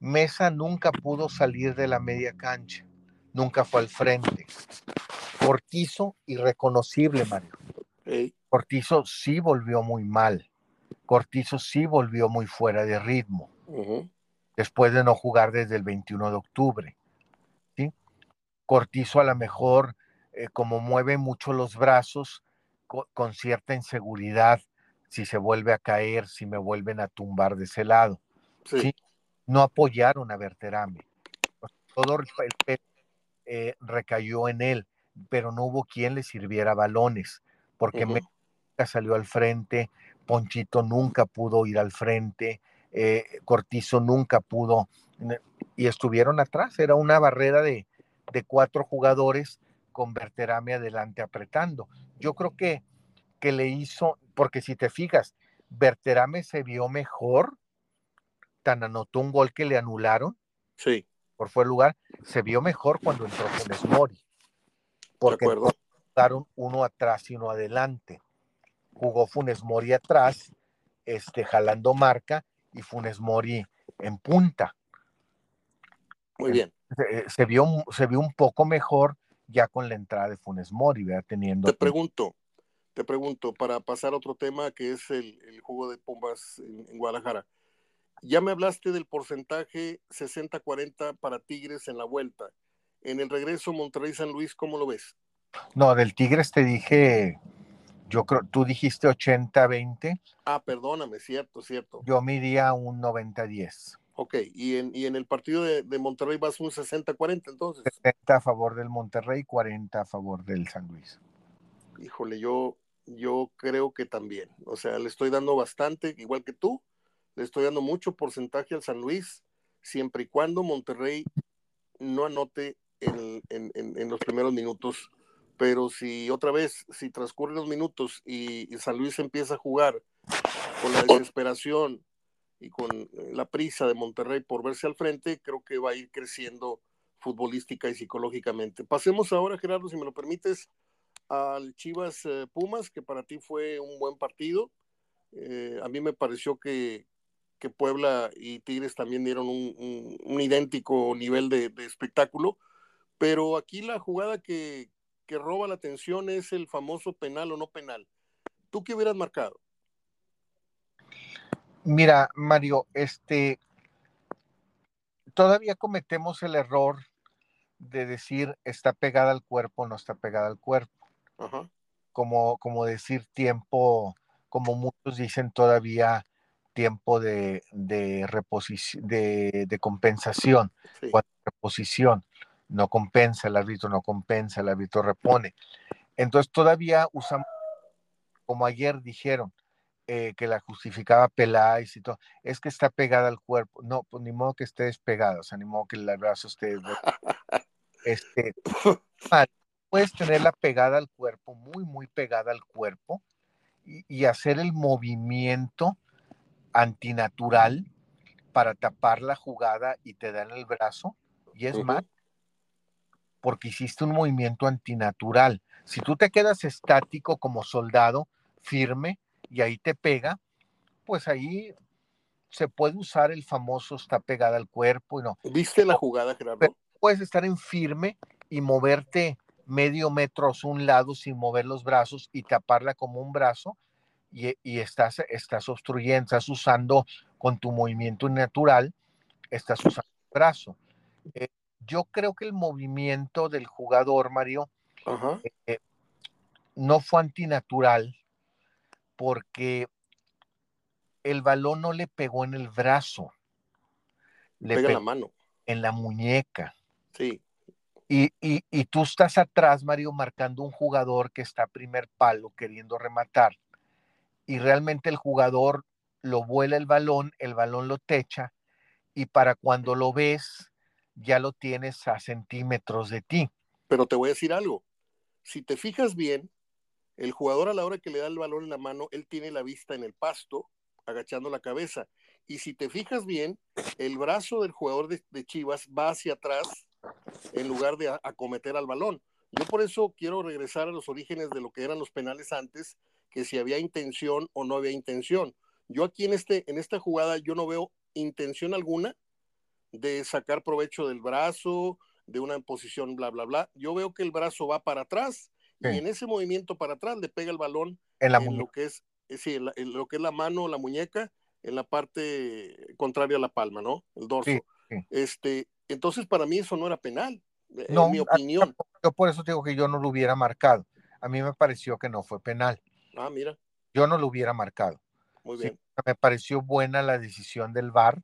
Mesa nunca pudo salir de la media cancha, nunca fue al frente. Cortizo, irreconocible, Mario. Cortizo sí volvió muy mal. Cortizo sí volvió muy fuera de ritmo. Uh -huh. Después de no jugar desde el 21 de octubre. ¿sí? Cortizo a lo mejor eh, como mueve mucho los brazos, co con cierta inseguridad, si se vuelve a caer, si me vuelven a tumbar de ese lado. Sí. ¿sí? No apoyaron a Berterame. Todo el peso eh, recayó en él, pero no hubo quien le sirviera balones, porque uh -huh. salió al frente, Ponchito nunca pudo ir al frente, eh, Cortizo nunca pudo, y estuvieron atrás, era una barrera de, de cuatro jugadores con Berterame adelante apretando. Yo creo que, que le hizo, porque si te fijas, Berterame se vio mejor, tan anotó un gol que le anularon. Sí. Por fuera de lugar. Se vio mejor cuando entró Funes Mori. Porque jugaron uno atrás y uno adelante. Jugó Funes Mori atrás, este, jalando marca, y Funes Mori en punta. Muy bien. Se, vio, se vio un poco mejor ya con la entrada de Funes Mori, ¿verdad? Teniendo. Te pregunto, te pregunto, para pasar a otro tema que es el, juego de Pumas en, Guadalajara. Ya me hablaste del porcentaje 60-40 para Tigres en la vuelta. En el regreso Monterrey-San Luis, ¿cómo lo ves? No, del Tigres te dije, yo creo, tú dijiste 80-20. Ah, perdóname, cierto, cierto. Yo me iría un 90-10. Ok, y en, y en el partido de, de Monterrey vas un 60-40 entonces. 60 a favor del Monterrey, 40 a favor del San Luis. Híjole, yo, yo creo que también. O sea, le estoy dando bastante, igual que tú, le estoy dando mucho porcentaje al San Luis, siempre y cuando Monterrey no anote en, los primeros minutos. Pero si otra vez, si transcurren los minutos y, San Luis empieza a jugar con la desesperación, y con la prisa de Monterrey por verse al frente, creo que va a ir creciendo futbolística y psicológicamente. Pasemos ahora, Gerardo, si me lo permites, al Chivas eh, Pumas, que para ti fue un buen partido. Eh, a mí me pareció que, que, Puebla y Tigres también dieron un, un, idéntico nivel de, de, espectáculo, pero aquí la jugada que, que roba la atención es el famoso penal o no penal. ¿Tú qué hubieras marcado? Mira, Mario, este, todavía cometemos el error de decir está pegada al cuerpo, no está pegada al cuerpo. Como, como decir tiempo, como muchos dicen todavía tiempo de, de, de, de compensación, reposición, no compensa, el árbitro no compensa, el árbitro repone. Entonces todavía usamos, como ayer dijeron, eh, que la justificaba Peláez y todo, es que está pegada al cuerpo. No, pues ni modo que esté despegada, o sea, ni modo que el brazo esté. este, puedes tenerla pegada al cuerpo, muy, muy pegada al cuerpo, y, hacer el movimiento antinatural para tapar la jugada y te dan el brazo, y es más, porque hiciste un movimiento antinatural. Si tú te quedas estático como soldado, firme, y ahí te pega, pues ahí se puede usar el famoso está pegada al cuerpo. No. ¿Viste la jugada, Gerardo? puedes estar en firme y moverte medio metro a un lado sin mover los brazos y taparla como un brazo y, estás, estás obstruyendo, estás usando con tu movimiento natural, estás usando el brazo. Eh, yo creo que el movimiento del jugador, Mario, eh, no fue antinatural, porque el balón no le pegó en el brazo. Le pega en la mano. En la muñeca. Sí. Y, y, tú estás atrás, Mario, marcando un jugador que está a primer palo queriendo rematar. Y realmente el jugador lo vuela el balón, el balón lo techa, y para cuando lo ves, ya lo tienes a centímetros de ti. Pero te voy a decir algo. Si te fijas bien, el jugador a la hora que le da el balón en la mano, él tiene la vista en el pasto, agachando la cabeza. Y si te fijas bien, el brazo del jugador de, Chivas va hacia atrás en lugar de acometer al balón. Yo por eso quiero regresar a los orígenes de lo que eran los penales antes, que si había intención o no había intención. Yo aquí en, este, en esta jugada yo no veo intención alguna de sacar provecho del brazo, de una posición, bla, bla, bla. Yo veo que el brazo va para atrás y en ese movimiento para atrás le pega el balón en, la lo que es, eh, sí, en, lo que es la mano, la muñeca, en la parte contraria a la palma, ¿no? El dorso. Este, entonces para mí eso no era penal, eh, en mi opinión. Yo por eso digo que yo no lo hubiera marcado. A mí me pareció que no fue penal. Ah, mira. Yo no lo hubiera marcado. Muy bien. me pareció buena la decisión del VAR,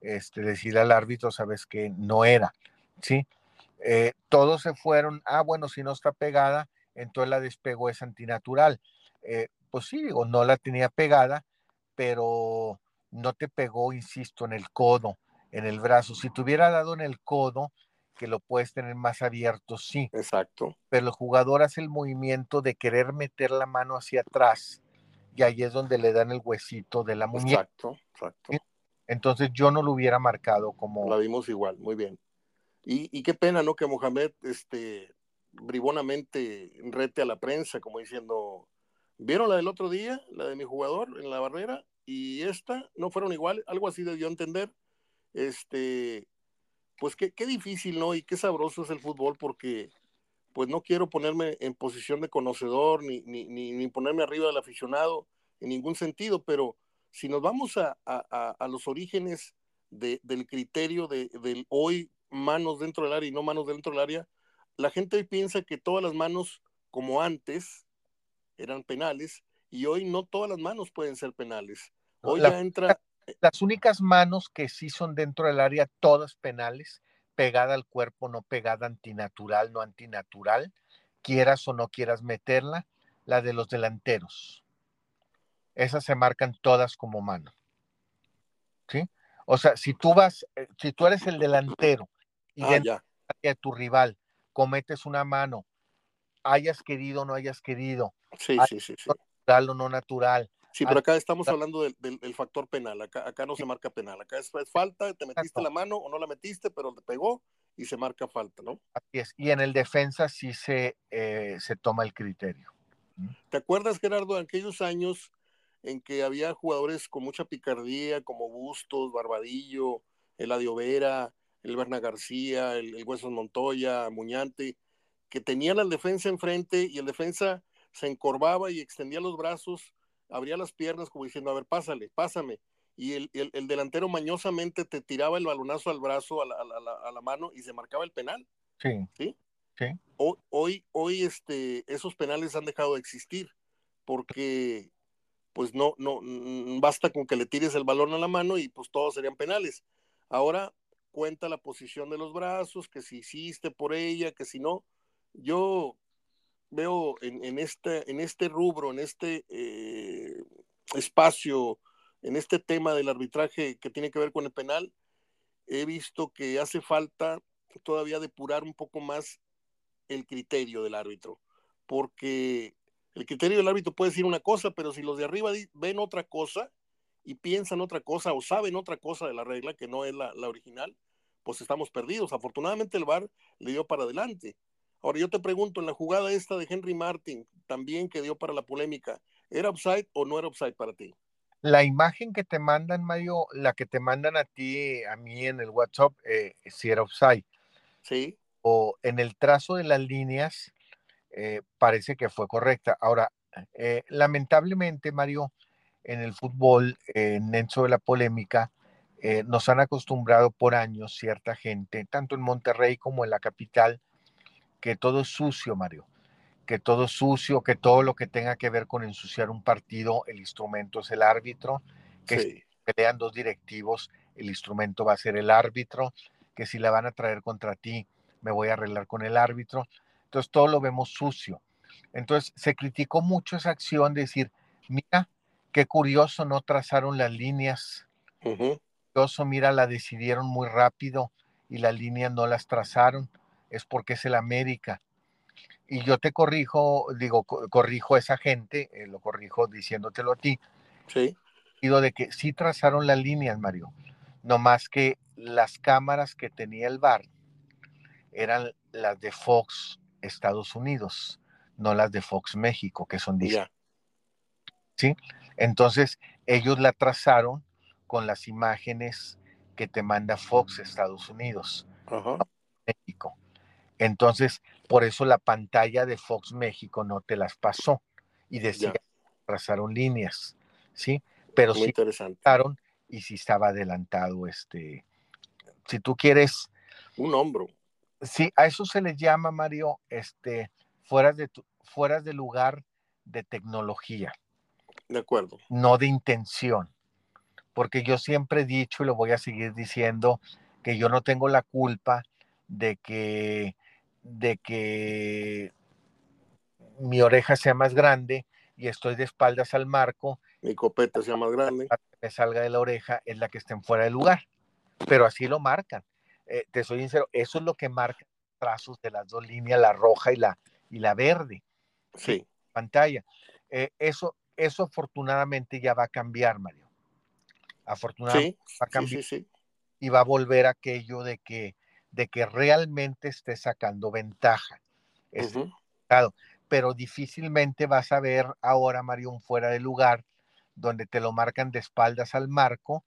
este, decirle al árbitro, sabes que no era, ¿sí? Eh, todos se fueron, ah, bueno, si no está pegada, entonces la despegó es antinatural. Eh, pues sí, digo, no la tenía pegada, pero no te pegó, insisto, en el codo, en el brazo. Si te hubiera dado en el codo, que lo puedes tener más abierto, sí. Exacto. Pero el jugador hace el movimiento de querer meter la mano hacia atrás y ahí es donde le dan el huesito de la muñeca. Exacto, exacto. Entonces yo no lo hubiera marcado como... La vimos igual, muy bien. Y, qué pena, ¿no? Que Mohamed, este, bribonamente rete a la prensa, como diciendo, ¿vieron la del otro día, la de mi jugador en la barrera? Y esta no fueron igual, algo así debió entender. Este, pues qué, qué difícil, ¿no? Y qué sabroso es el fútbol porque pues no quiero ponerme en posición de conocedor ni, ni, ni, ponerme arriba del aficionado en ningún sentido, pero si nos vamos a, a, a los orígenes de, del criterio de, del hoy manos dentro del área y no manos dentro del área, la gente hoy piensa que todas las manos, como antes, eran penales y hoy no todas las manos pueden ser penales. Hoy ya entra... Las únicas manos que sí son dentro del área, todas penales, pegada al cuerpo, no pegada antinatural, no antinatural, quieras o no quieras meterla, la de los delanteros. Esas se marcan todas como mano. ¿Sí? O sea, si tú vas, eh, si tú eres el delantero y ah, de tu rival cometes una mano, hayas querido o no hayas querido, sí, sí, sí, sí. natural o no natural, Sí, pero acá estamos hablando del, factor penal. Acá, acá no se marca penal. Acá es, falta, te metiste la mano o no la metiste, pero te pegó y se marca falta, ¿no? Así es. Y en el defensa sí se, eh, se toma el criterio. ¿Te acuerdas, Gerardo, de aquellos años en que había jugadores con mucha picardía, como Bustos, Barbadillo, Eladio Vera, el Berna García, el, el Huesos Montoya, Muñante, que tenían al defensa enfrente y el defensa se encorvaba y extendía los brazos abría las piernas como diciendo, a ver, pásale, pásame. Y el, el, delantero mañosamente te tiraba el balonazo al brazo, a la, a la, mano y se marcaba el penal. Sí. ¿Sí? sí. Hoy, hoy, este, esos penales han dejado de existir porque pues no, no, basta con que le tires el balón a la mano y pues todos serían penales. Ahora cuenta la posición de los brazos, que si hiciste por ella, que si no. Yo veo en, este, en este rubro, en este eh, espacio, en este tema del arbitraje que tiene que ver con el penal, he visto que hace falta todavía depurar un poco más el criterio del árbitro, porque el criterio del árbitro puede decir una cosa, pero si los de arriba ven otra cosa y piensan otra cosa o saben otra cosa de la regla que no es la, la original, pues estamos perdidos. Afortunadamente el VAR le dio para adelante Ahora yo te pregunto, en la jugada esta de Henry Martin, también que dio para la polémica, ¿era offside o no era offside para ti? La imagen que te mandan, Mario, la que te mandan a ti, a mí en el WhatsApp, eh, si era offside. Sí. O en el trazo de las líneas, eh, parece que fue correcta. Ahora, eh, lamentablemente, Mario, en el fútbol, en dentro de la polémica, nos han acostumbrado por años cierta gente, tanto en Monterrey como en la capital, que todo es sucio, Mario, que todo es sucio, que todo lo que tenga que ver con ensuciar un partido, el instrumento es el árbitro, que si pelean dos directivos, el instrumento va a ser el árbitro, que si la van a traer contra ti, me voy a arreglar con el árbitro. Entonces todo lo vemos sucio. Entonces se criticó mucho esa acción de decir, mira, qué curioso, no trazaron las líneas. Curioso, mira, la decidieron muy rápido y las líneas no las trazaron es porque es el América. Y yo te corrijo, digo, corrijo a esa gente, eh, lo corrijo diciéndotelo a ti. Sí. Digo de que sí trazaron las líneas, Mario. No más que las cámaras que tenía el bar eran las de Fox Estados Unidos, no las de Fox México, que son distintas. ¿Sí? Entonces, ellos la trazaron con las imágenes que te manda Fox Estados Unidos, México. Entonces, por eso la pantalla de Fox México no te las pasó y decía que trazaron líneas, ¿sí? Pero sí y sí estaba adelantado este, si tú quieres... Un hombro. Sí, a eso se le llama, Mario, este, fuera de, fuera de lugar de tecnología. De acuerdo. No de intención. Porque yo siempre he dicho y lo voy a seguir diciendo que yo no tengo la culpa de que de que mi oreja sea más grande y estoy de espaldas al marco. Mi copeta sea más grande. La que me salga de la oreja es la que estén fuera de lugar. Pero así lo marcan. Eh, te soy sincero, eso es lo que marca los trazos de las dos líneas, la roja y la, y la verde. Sí. Pantalla. Eh, eso, eso afortunadamente ya va a cambiar, Mario. Afortunadamente va a cambiar. y va a volver aquello de que de que realmente esté sacando ventaja. Pero difícilmente vas a ver ahora, Mario, un fuera de lugar donde te lo marcan de espaldas al marco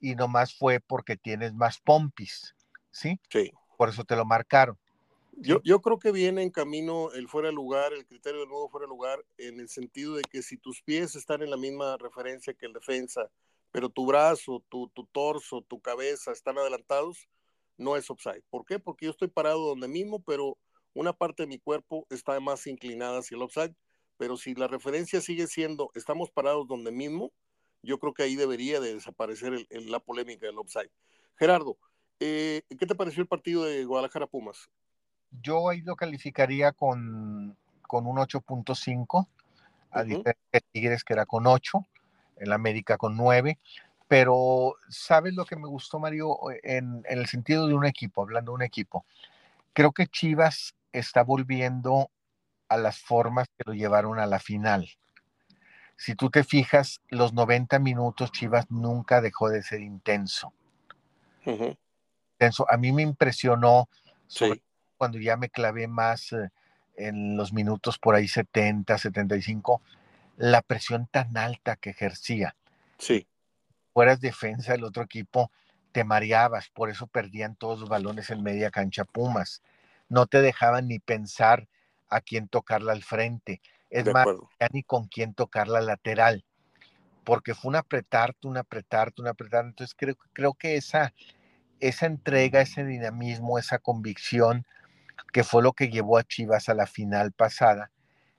y nomás fue porque tienes más pompis, ¿sí? Sí. Por eso te lo marcaron. Yo, yo creo que viene en camino el fuera de lugar, el criterio del nuevo fuera de lugar, en el sentido de que si tus pies están en la misma referencia que el defensa, pero tu brazo, tu, tu torso, tu cabeza están adelantados, no es offside. ¿Por qué? Porque yo estoy parado donde mismo, pero una parte de mi cuerpo está más inclinada hacia el offside. Pero si la referencia sigue siendo estamos parados donde mismo, yo creo que ahí debería de desaparecer la polémica del offside. Gerardo, eh, ¿qué te pareció el partido de Guadalajara Pumas? Yo ahí lo calificaría con, con un 8.5, a diferencia de Tigres que era con 8, el América con 9. Pero, ¿sabes lo que me gustó, Mario? En, en el sentido de un equipo, hablando de un equipo. Creo que Chivas está volviendo a las formas que lo llevaron a la final. Si tú te fijas, los 90 minutos Chivas nunca dejó de ser intenso. intenso. A mí me impresionó cuando ya me clavé más eh, en los minutos por ahí 70, 75, la presión tan alta que ejercía. Sí. Fueras defensa del otro equipo, te mareabas, por eso perdían todos los balones en media cancha Pumas. No te dejaban ni pensar a quién tocarla al frente. Es más, ya ni con quién tocarla lateral, porque fue un apretarte, un apretarte, un apretarte. Entonces creo, creo que esa, esa entrega, ese dinamismo, esa convicción, que fue lo que llevó a Chivas a la final pasada,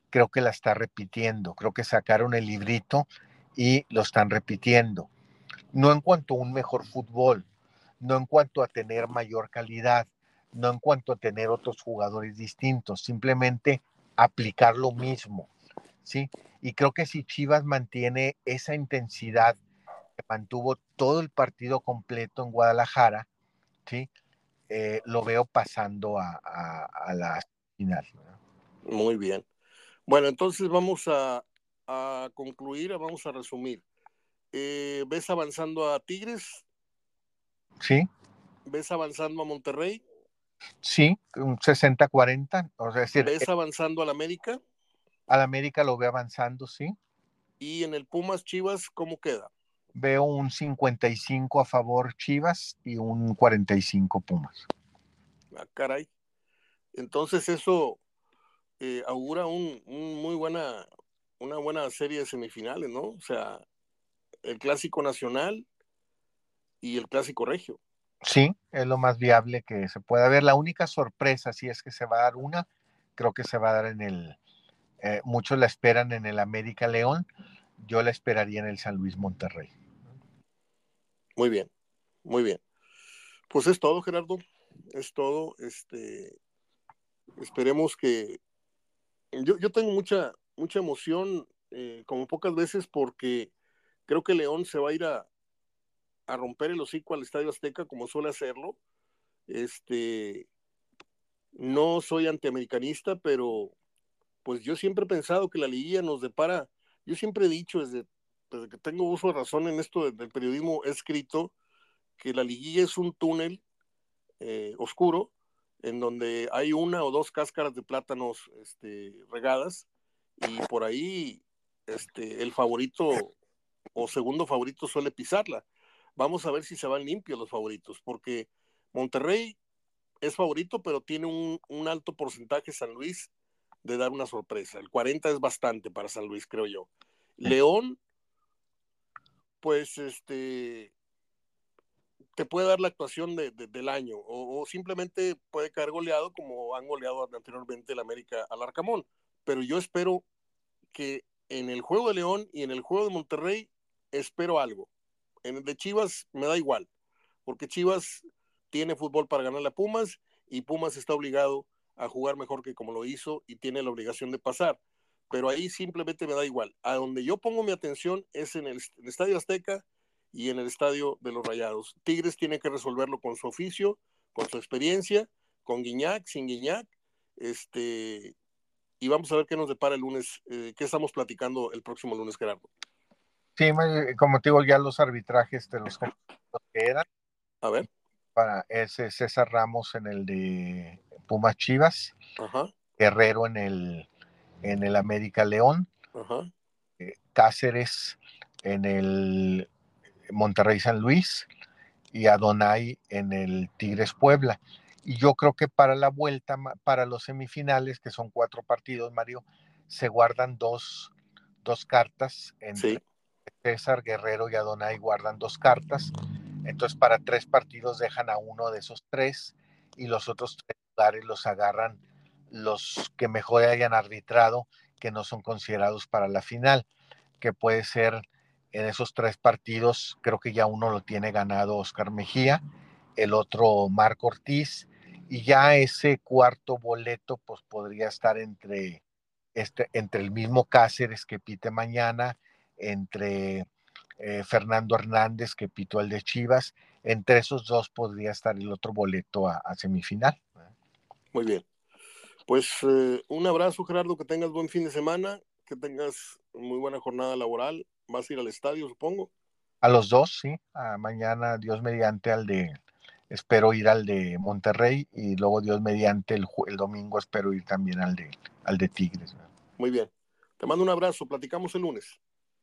creo que la está repitiendo. Creo que sacaron el librito y lo están repitiendo. No en cuanto a un mejor fútbol, no en cuanto a tener mayor calidad, no en cuanto a tener otros jugadores distintos, simplemente aplicar lo mismo, ¿sí? Y creo que si Chivas mantiene esa intensidad que mantuvo todo el partido completo en Guadalajara, ¿sí? Eh, lo veo pasando a, la final. Muy bien. Bueno, entonces vamos a, concluir, vamos a resumir. Eh, ¿Ves avanzando a Tigres? Sí. ¿Ves avanzando a Monterrey? Sí, un 60-40. O sea, decir, ¿Ves avanzando al América? Al América lo ve avanzando, sí. ¿Y en el Pumas Chivas cómo queda? Veo un 55 a favor Chivas y un 45 Pumas. Ah, caray. Entonces eso eh, augura un, muy buena, una buena serie de semifinales, ¿no? O sea, el clásico nacional y el clásico regio. Sí, es lo más viable que se pueda ver. La única sorpresa, si es que se va a dar una, creo que se va a dar en el, eh, muchos la esperan en el América León, yo la esperaría en el San Luis Monterrey. Muy bien, muy bien. Pues es todo, Gerardo, es todo. Este, esperemos que yo, yo tengo mucha, mucha emoción, eh, como pocas veces, porque creo que León se va a ir a, a romper el hocico al Estadio Azteca como suele hacerlo. Este, no soy antiamericanista, pero pues yo siempre he pensado que la liguilla nos depara, yo siempre he dicho desde, que tengo uso de razón en esto del periodismo escrito, que la liguilla es un túnel eh, oscuro en donde hay una o dos cáscaras de plátanos este, regadas y por ahí este, el favorito o segundo favorito suele pisarla. Vamos a ver si se van limpios los favoritos, porque Monterrey es favorito, pero tiene un, alto porcentaje San Luis de dar una sorpresa. El 40 es bastante para San Luis, creo yo. León, pues este, te puede dar la actuación del año o, simplemente puede caer goleado como han goleado anteriormente el América al Arcamón. Pero yo espero que en el juego de León y en el juego de Monterrey espero algo. En el de Chivas me da igual, porque Chivas tiene fútbol para ganar a Pumas y Pumas está obligado a jugar mejor que como lo hizo y tiene la obligación de pasar. Pero ahí simplemente me da igual. A donde yo pongo mi atención es en el, Estadio Azteca y en el Estadio de los Rayados. Tigres tiene que resolverlo con su oficio, con su experiencia, con Guiñac, sin Guiñac. Este, y vamos a ver qué nos depara el lunes, eh, qué estamos platicando el próximo lunes, Gerardo. Sí, como te digo, ya los arbitrajes de los que eran. A ver. para ese César Ramos en el de Pumas Chivas, Guerrero en el, en el América León, eh, Cáceres en el Monterrey San Luis y Adonai en el Tigres Puebla. Y yo creo que para la vuelta, para los semifinales, que son cuatro partidos, Mario, se guardan dos, dos cartas. Entre César Guerrero y Adonai guardan dos cartas. Entonces, para tres partidos dejan a uno de esos tres y los otros tres lugares los agarran los que mejor hayan arbitrado, que no son considerados para la final, que puede ser en esos tres partidos, creo que ya uno lo tiene ganado Oscar Mejía, el otro Marco Ortiz, y ya ese cuarto boleto pues podría estar entre, este, entre el mismo Cáceres que pite mañana, entre eh, Fernando Hernández que pitó el de Chivas, entre esos dos podría estar el otro boleto a, semifinal. Muy bien. Pues eh, un abrazo Gerardo, que tengas buen fin de semana, que tengas muy buena jornada laboral. ¿Vas a ir al estadio, supongo? A los dos, sí. mañana, Dios mediante, al de, espero ir al de Monterrey y luego Dios mediante el, el domingo espero ir también al de, al de Tigres. Muy bien. Te mando un abrazo, platicamos el lunes.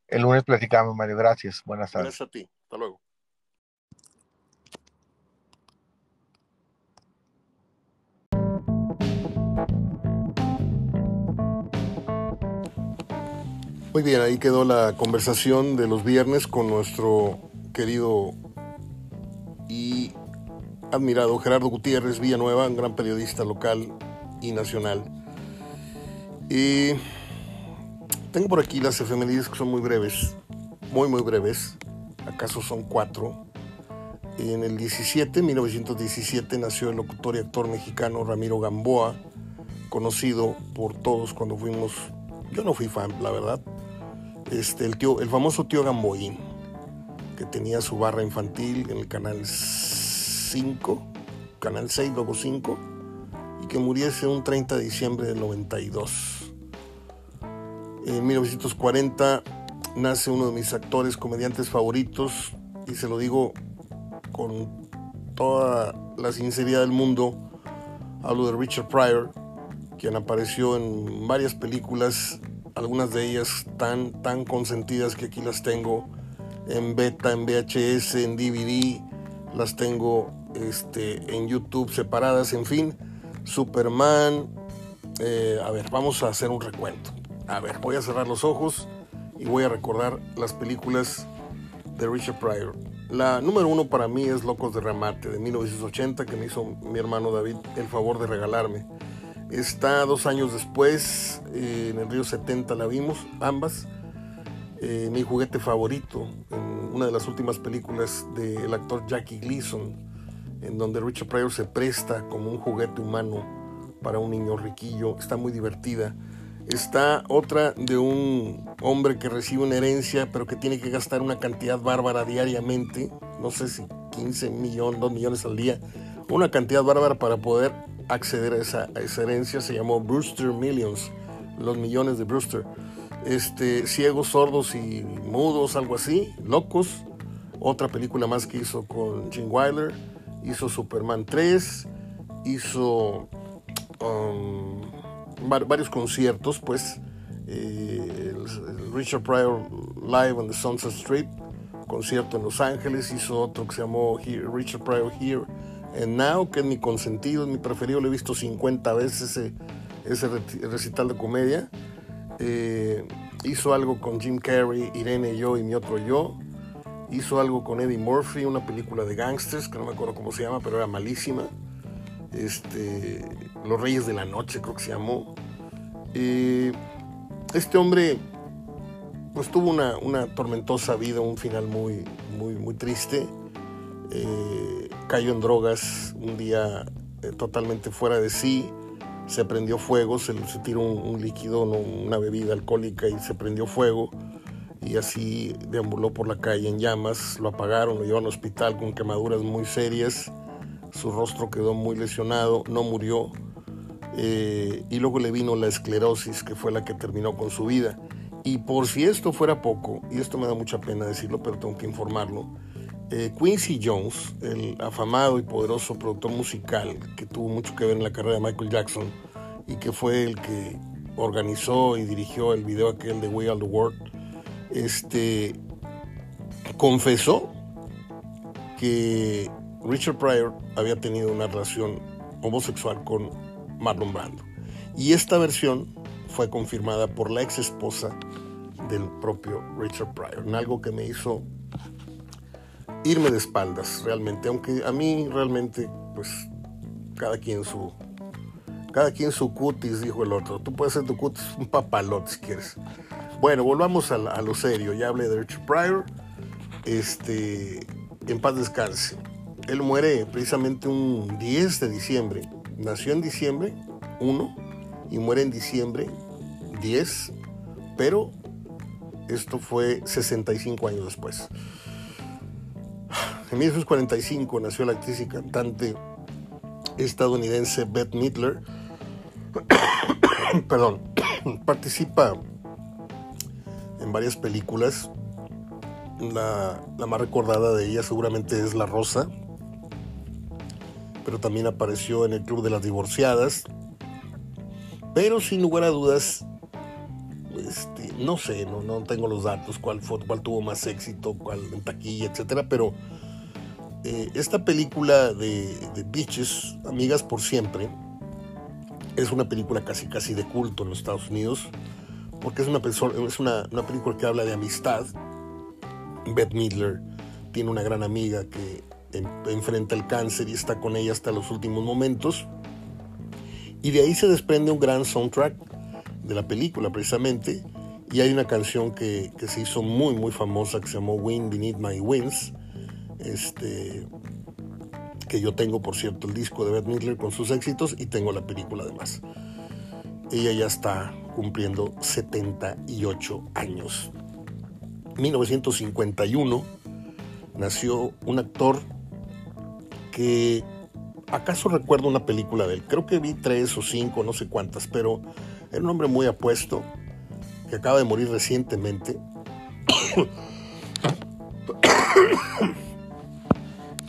El lunes platicamos, Mario. Gracias. Buenas tardes. Gracias a ti. Hasta luego. Muy bien, ahí quedó la conversación de los viernes con nuestro querido y admirado Gerardo Gutiérrez Villanueva, un gran periodista local y nacional. Y tengo por aquí las efemérides que son muy breves, muy muy breves, acaso son cuatro. En el 17, 1917, nació el locutor y actor mexicano Ramiro Gamboa, conocido por todos cuando fuimos, yo no fui fan, la verdad, este, el, tío, el famoso tío Gamboín, que tenía su barra infantil en el canal 5, canal 6, luego 5, y que muriese un 30 de diciembre del 92. En 1940 nace uno de mis actores, comediantes favoritos, y se lo digo con toda la sinceridad del mundo, hablo de Richard Pryor, quien apareció en varias películas algunas de ellas tan, tan consentidas que aquí las tengo en beta, en VHS, en DVD, las tengo este, en YouTube separadas, en fin, Superman. Eh, a ver, vamos a hacer un recuento. A ver, voy a cerrar los ojos y voy a recordar las películas de Richard Pryor. La número uno para mí es Locos de Remate de 1980 que me hizo mi hermano David el favor de regalarme. Está dos años después, eh, en el río 70 la vimos, ambas. Eh, mi juguete favorito, en una de las últimas películas del actor Jackie Gleason, en donde Richard Pryor se presta como un juguete humano para un niño riquillo. Está muy divertida. Está otra de un hombre que recibe una herencia, pero que tiene que gastar una cantidad bárbara diariamente, no sé si 15 millones, 2 millones al día, una cantidad bárbara para poder acceder a esa, herencia, se llamó Brewster Millions, los millones de Brewster. Este, ciegos, sordos y mudos, algo así, locos. Otra película más que hizo con Jim Wyler. Hizo Superman 3. Hizo um, varios conciertos, pues. Eh, Richard Pryor Live on the Sunset Street, concierto en Los Ángeles. Hizo otro que se llamó Richard Pryor Here en Now, que es mi consentido, es mi preferido, lo he visto 50 veces ese, ese recital de comedia. Eh, hizo algo con Jim Carrey, Irene yo y mi otro yo. Hizo algo con Eddie Murphy, una película de gangsters, que no me acuerdo cómo se llama, pero era malísima. Este, Los Reyes de la Noche, creo que se llamó. Eh, este hombre pues tuvo una, una, tormentosa vida, un final muy, muy, muy triste. Eh, cayó en drogas un día eh, totalmente fuera de sí, se prendió fuego, se, se tiró un, líquido, una bebida alcohólica y se prendió fuego y así deambuló por la calle en llamas, lo apagaron, lo llevaron al hospital con quemaduras muy serias, su rostro quedó muy lesionado, no murió eh, y luego le vino la esclerosis que fue la que terminó con su vida. Y por si esto fuera poco, y esto me da mucha pena decirlo, pero tengo que informarlo, Eh, Quincy Jones, el afamado y poderoso productor musical que tuvo mucho que ver en la carrera de Michael Jackson y que fue el que organizó y dirigió el video aquel de We Are the World, este, confesó que Richard Pryor había tenido una relación homosexual con Marlon Brando. Y esta versión fue confirmada por la ex esposa del propio Richard Pryor, en algo que me hizo irme de espaldas realmente, aunque a mí realmente, pues, cada quien su, cada quien su cutis, dijo el otro. Tú puedes ser tu cutis un papalote si quieres. Bueno, volvamos a, a lo serio. Ya hablé de Richard Pryor. Este, en paz descanse. Él muere precisamente un 10 de diciembre. Nació en diciembre 1 y muere en diciembre 10, pero esto fue 65 años después. En 1945 nació la actriz y cantante estadounidense Beth Midler. Perdón, participa en varias películas. La, la, más recordada de ella seguramente es La Rosa, pero también apareció en el Club de las Divorciadas. Pero sin lugar a dudas, este, no sé, no, no tengo los datos, cuál, fue, cuál tuvo más éxito, cuál en taquilla, etcétera, pero eh, esta película de, de Beaches, Amigas por Siempre, es una película casi casi de culto en los Estados Unidos, porque es una, es una, una película que habla de amistad. Beth Midler tiene una gran amiga que enfrenta el cáncer y está con ella hasta los últimos momentos. Y de ahí se desprende un gran soundtrack de la película precisamente. Y hay una canción que, que se hizo muy muy famosa que se llamó Wind Beneath My Wings. Este, que yo tengo por cierto el disco de Beth Midler con sus éxitos y tengo la película además. Ella ya está cumpliendo 78 años. 1951 nació un actor que acaso recuerdo una película de él. Creo que vi tres o cinco, no sé cuántas, pero era un hombre muy apuesto que acaba de morir recientemente.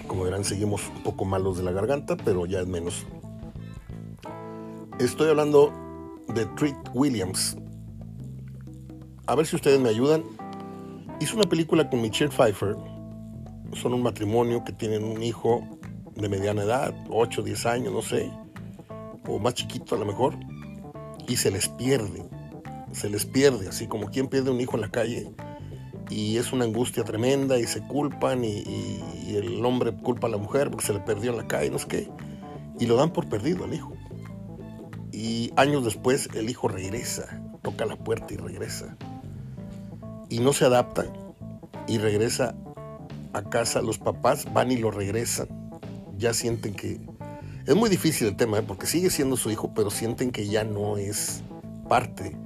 Como verán, seguimos un poco malos de la garganta, pero ya es menos. Estoy hablando de Treat Williams. A ver si ustedes me ayudan. Hizo una película con Michelle Pfeiffer. Son un matrimonio que tienen un hijo de mediana edad, 8, 10 años, no sé, o más chiquito a lo mejor, y se les pierde, se les pierde, así como quien pierde un hijo en la calle, y es una angustia tremenda, y se culpan, y, el hombre culpa a la mujer porque se le perdió en la calle, no sé qué, y lo dan por perdido al hijo. Y años después el hijo regresa, toca la puerta y regresa. Y no se adapta y regresa a casa, los papás van y lo regresan ya sienten que... Es muy difícil el tema, ¿eh? porque sigue siendo su hijo, pero sienten que ya no es parte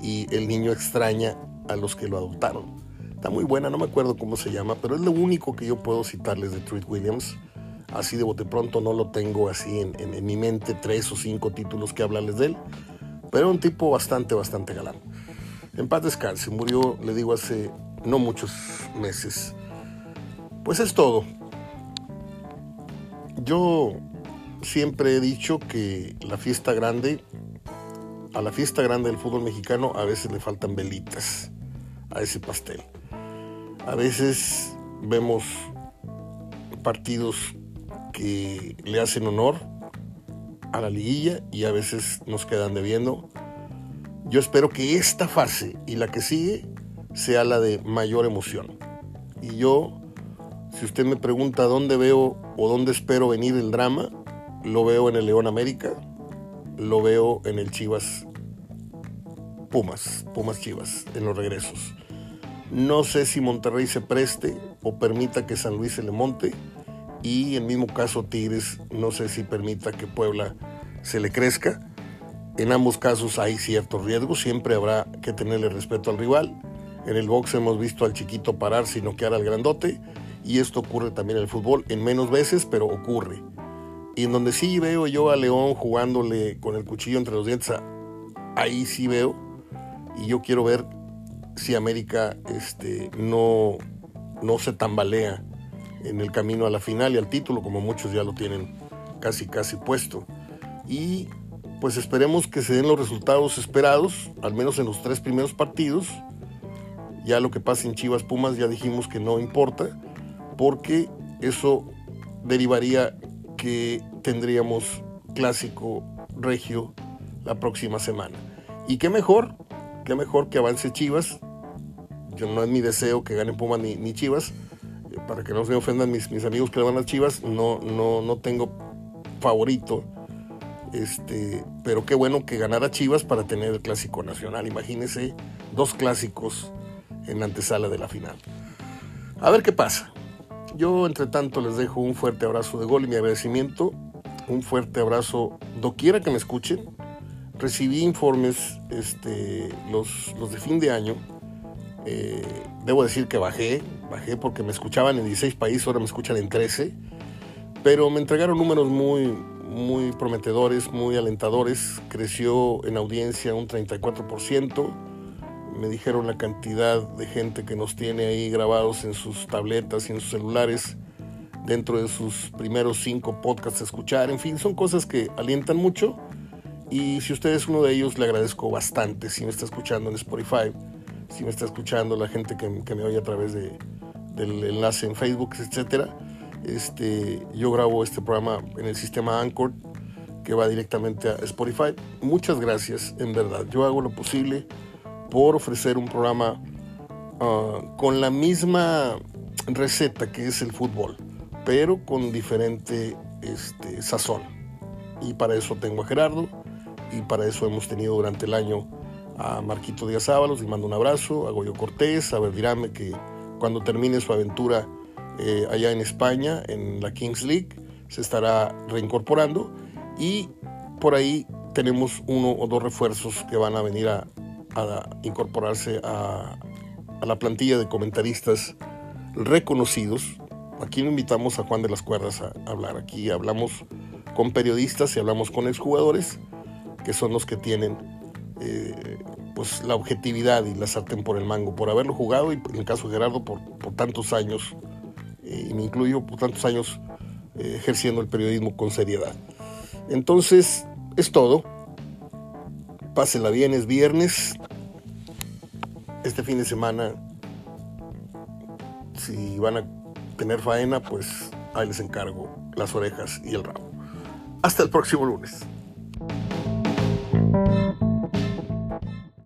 y el niño extraña a los que lo adoptaron. Está muy buena, no me acuerdo cómo se llama, pero es lo único que yo puedo citarles de Treat Williams. Así de bote pronto no lo tengo así en, en, mi mente, tres o cinco títulos que hablarles de él, pero un tipo bastante, bastante galán. En paz descanse, murió, le digo, hace no muchos meses. Pues es todo. Yo siempre he dicho que la fiesta grande, a la fiesta grande del fútbol mexicano a veces le faltan velitas a ese pastel. A veces vemos partidos que le hacen honor a la liguilla y a veces nos quedan debiendo. Yo espero que esta fase y la que sigue sea la de mayor emoción. Y yo si usted me pregunta dónde veo o dónde espero venir el drama, lo veo en el León América, lo veo en el Chivas Pumas, Pumas Chivas, en los regresos. No sé si Monterrey se preste o permita que San Luis se le monte. Y en mismo caso Tigres, no sé si permita que Puebla se le crezca. En ambos casos hay ciertos riesgos, siempre habrá que tenerle respeto al rival. En el box hemos visto al chiquito parar sin noquear al grandote y esto ocurre también en el fútbol, en menos veces, pero ocurre. Y en donde sí veo yo a León jugándole con el cuchillo entre los dientes, ahí sí veo. Y yo quiero ver si América este, no, no se tambalea en el camino a la final y al título, como muchos ya lo tienen casi casi puesto. Y pues esperemos que se den los resultados esperados, al menos en los tres primeros partidos. Ya lo que pasa en Chivas Pumas ya dijimos que no importa, porque eso derivaría que tendríamos clásico regio la próxima semana. Y qué mejor, qué mejor que avance Chivas. Yo no es mi deseo que gane Pumas ni, Chivas, eh, para que no se ofendan mis, mis amigos que le van a Chivas, no, no, no tengo favorito. Este, pero qué bueno que ganara Chivas para tener el clásico nacional. Imagínense dos clásicos en la antesala de la final. A ver qué pasa. Yo, entre tanto, les dejo un fuerte abrazo de gol y mi agradecimiento. Un fuerte abrazo doquiera que me escuchen. Recibí informes este, los, los de fin de año. Eh, debo decir que bajé, bajé porque me escuchaban en 16 países, ahora me escuchan en 13. Pero me entregaron números muy, muy prometedores, muy alentadores. Creció en audiencia un 34% me dijeron la cantidad de gente que nos tiene ahí grabados en sus tabletas y en sus celulares dentro de sus primeros cinco podcasts a escuchar. En fin, son cosas que alientan mucho. Y si usted es uno de ellos, le agradezco bastante. Si me está escuchando en Spotify, si me está escuchando la gente que, me oye a través de, del enlace en Facebook, etcétera. Este, yo grabo este programa en el sistema Anchor que va directamente a Spotify. Muchas gracias, en verdad. Yo hago lo posible por ofrecer un programa ah, con la misma receta que es el fútbol, pero con diferente este, sazón. Y para eso tengo a Gerardo y para eso hemos tenido durante el año a Marquito Díaz Ábalos, le mando un abrazo, a Goyo Cortés, a Verdirame, que cuando termine su aventura eh, allá en España, en la Kings League, se estará reincorporando y por ahí tenemos uno o dos refuerzos que van a venir a, a incorporarse a, la plantilla de comentaristas reconocidos. Aquí no invitamos a Juan de las Cuerdas a, hablar. Aquí hablamos con periodistas y hablamos con exjugadores, que son los que tienen eh, pues la objetividad y la sartén por el mango, por haberlo jugado y en el caso de Gerardo por, tantos años, eh, y me incluyo por tantos años eh, ejerciendo el periodismo con seriedad. Entonces, es todo. Pásenla bien, es viernes. Este fin de semana, si van a tener faena, pues ahí les encargo las orejas y el rabo. Hasta el próximo lunes.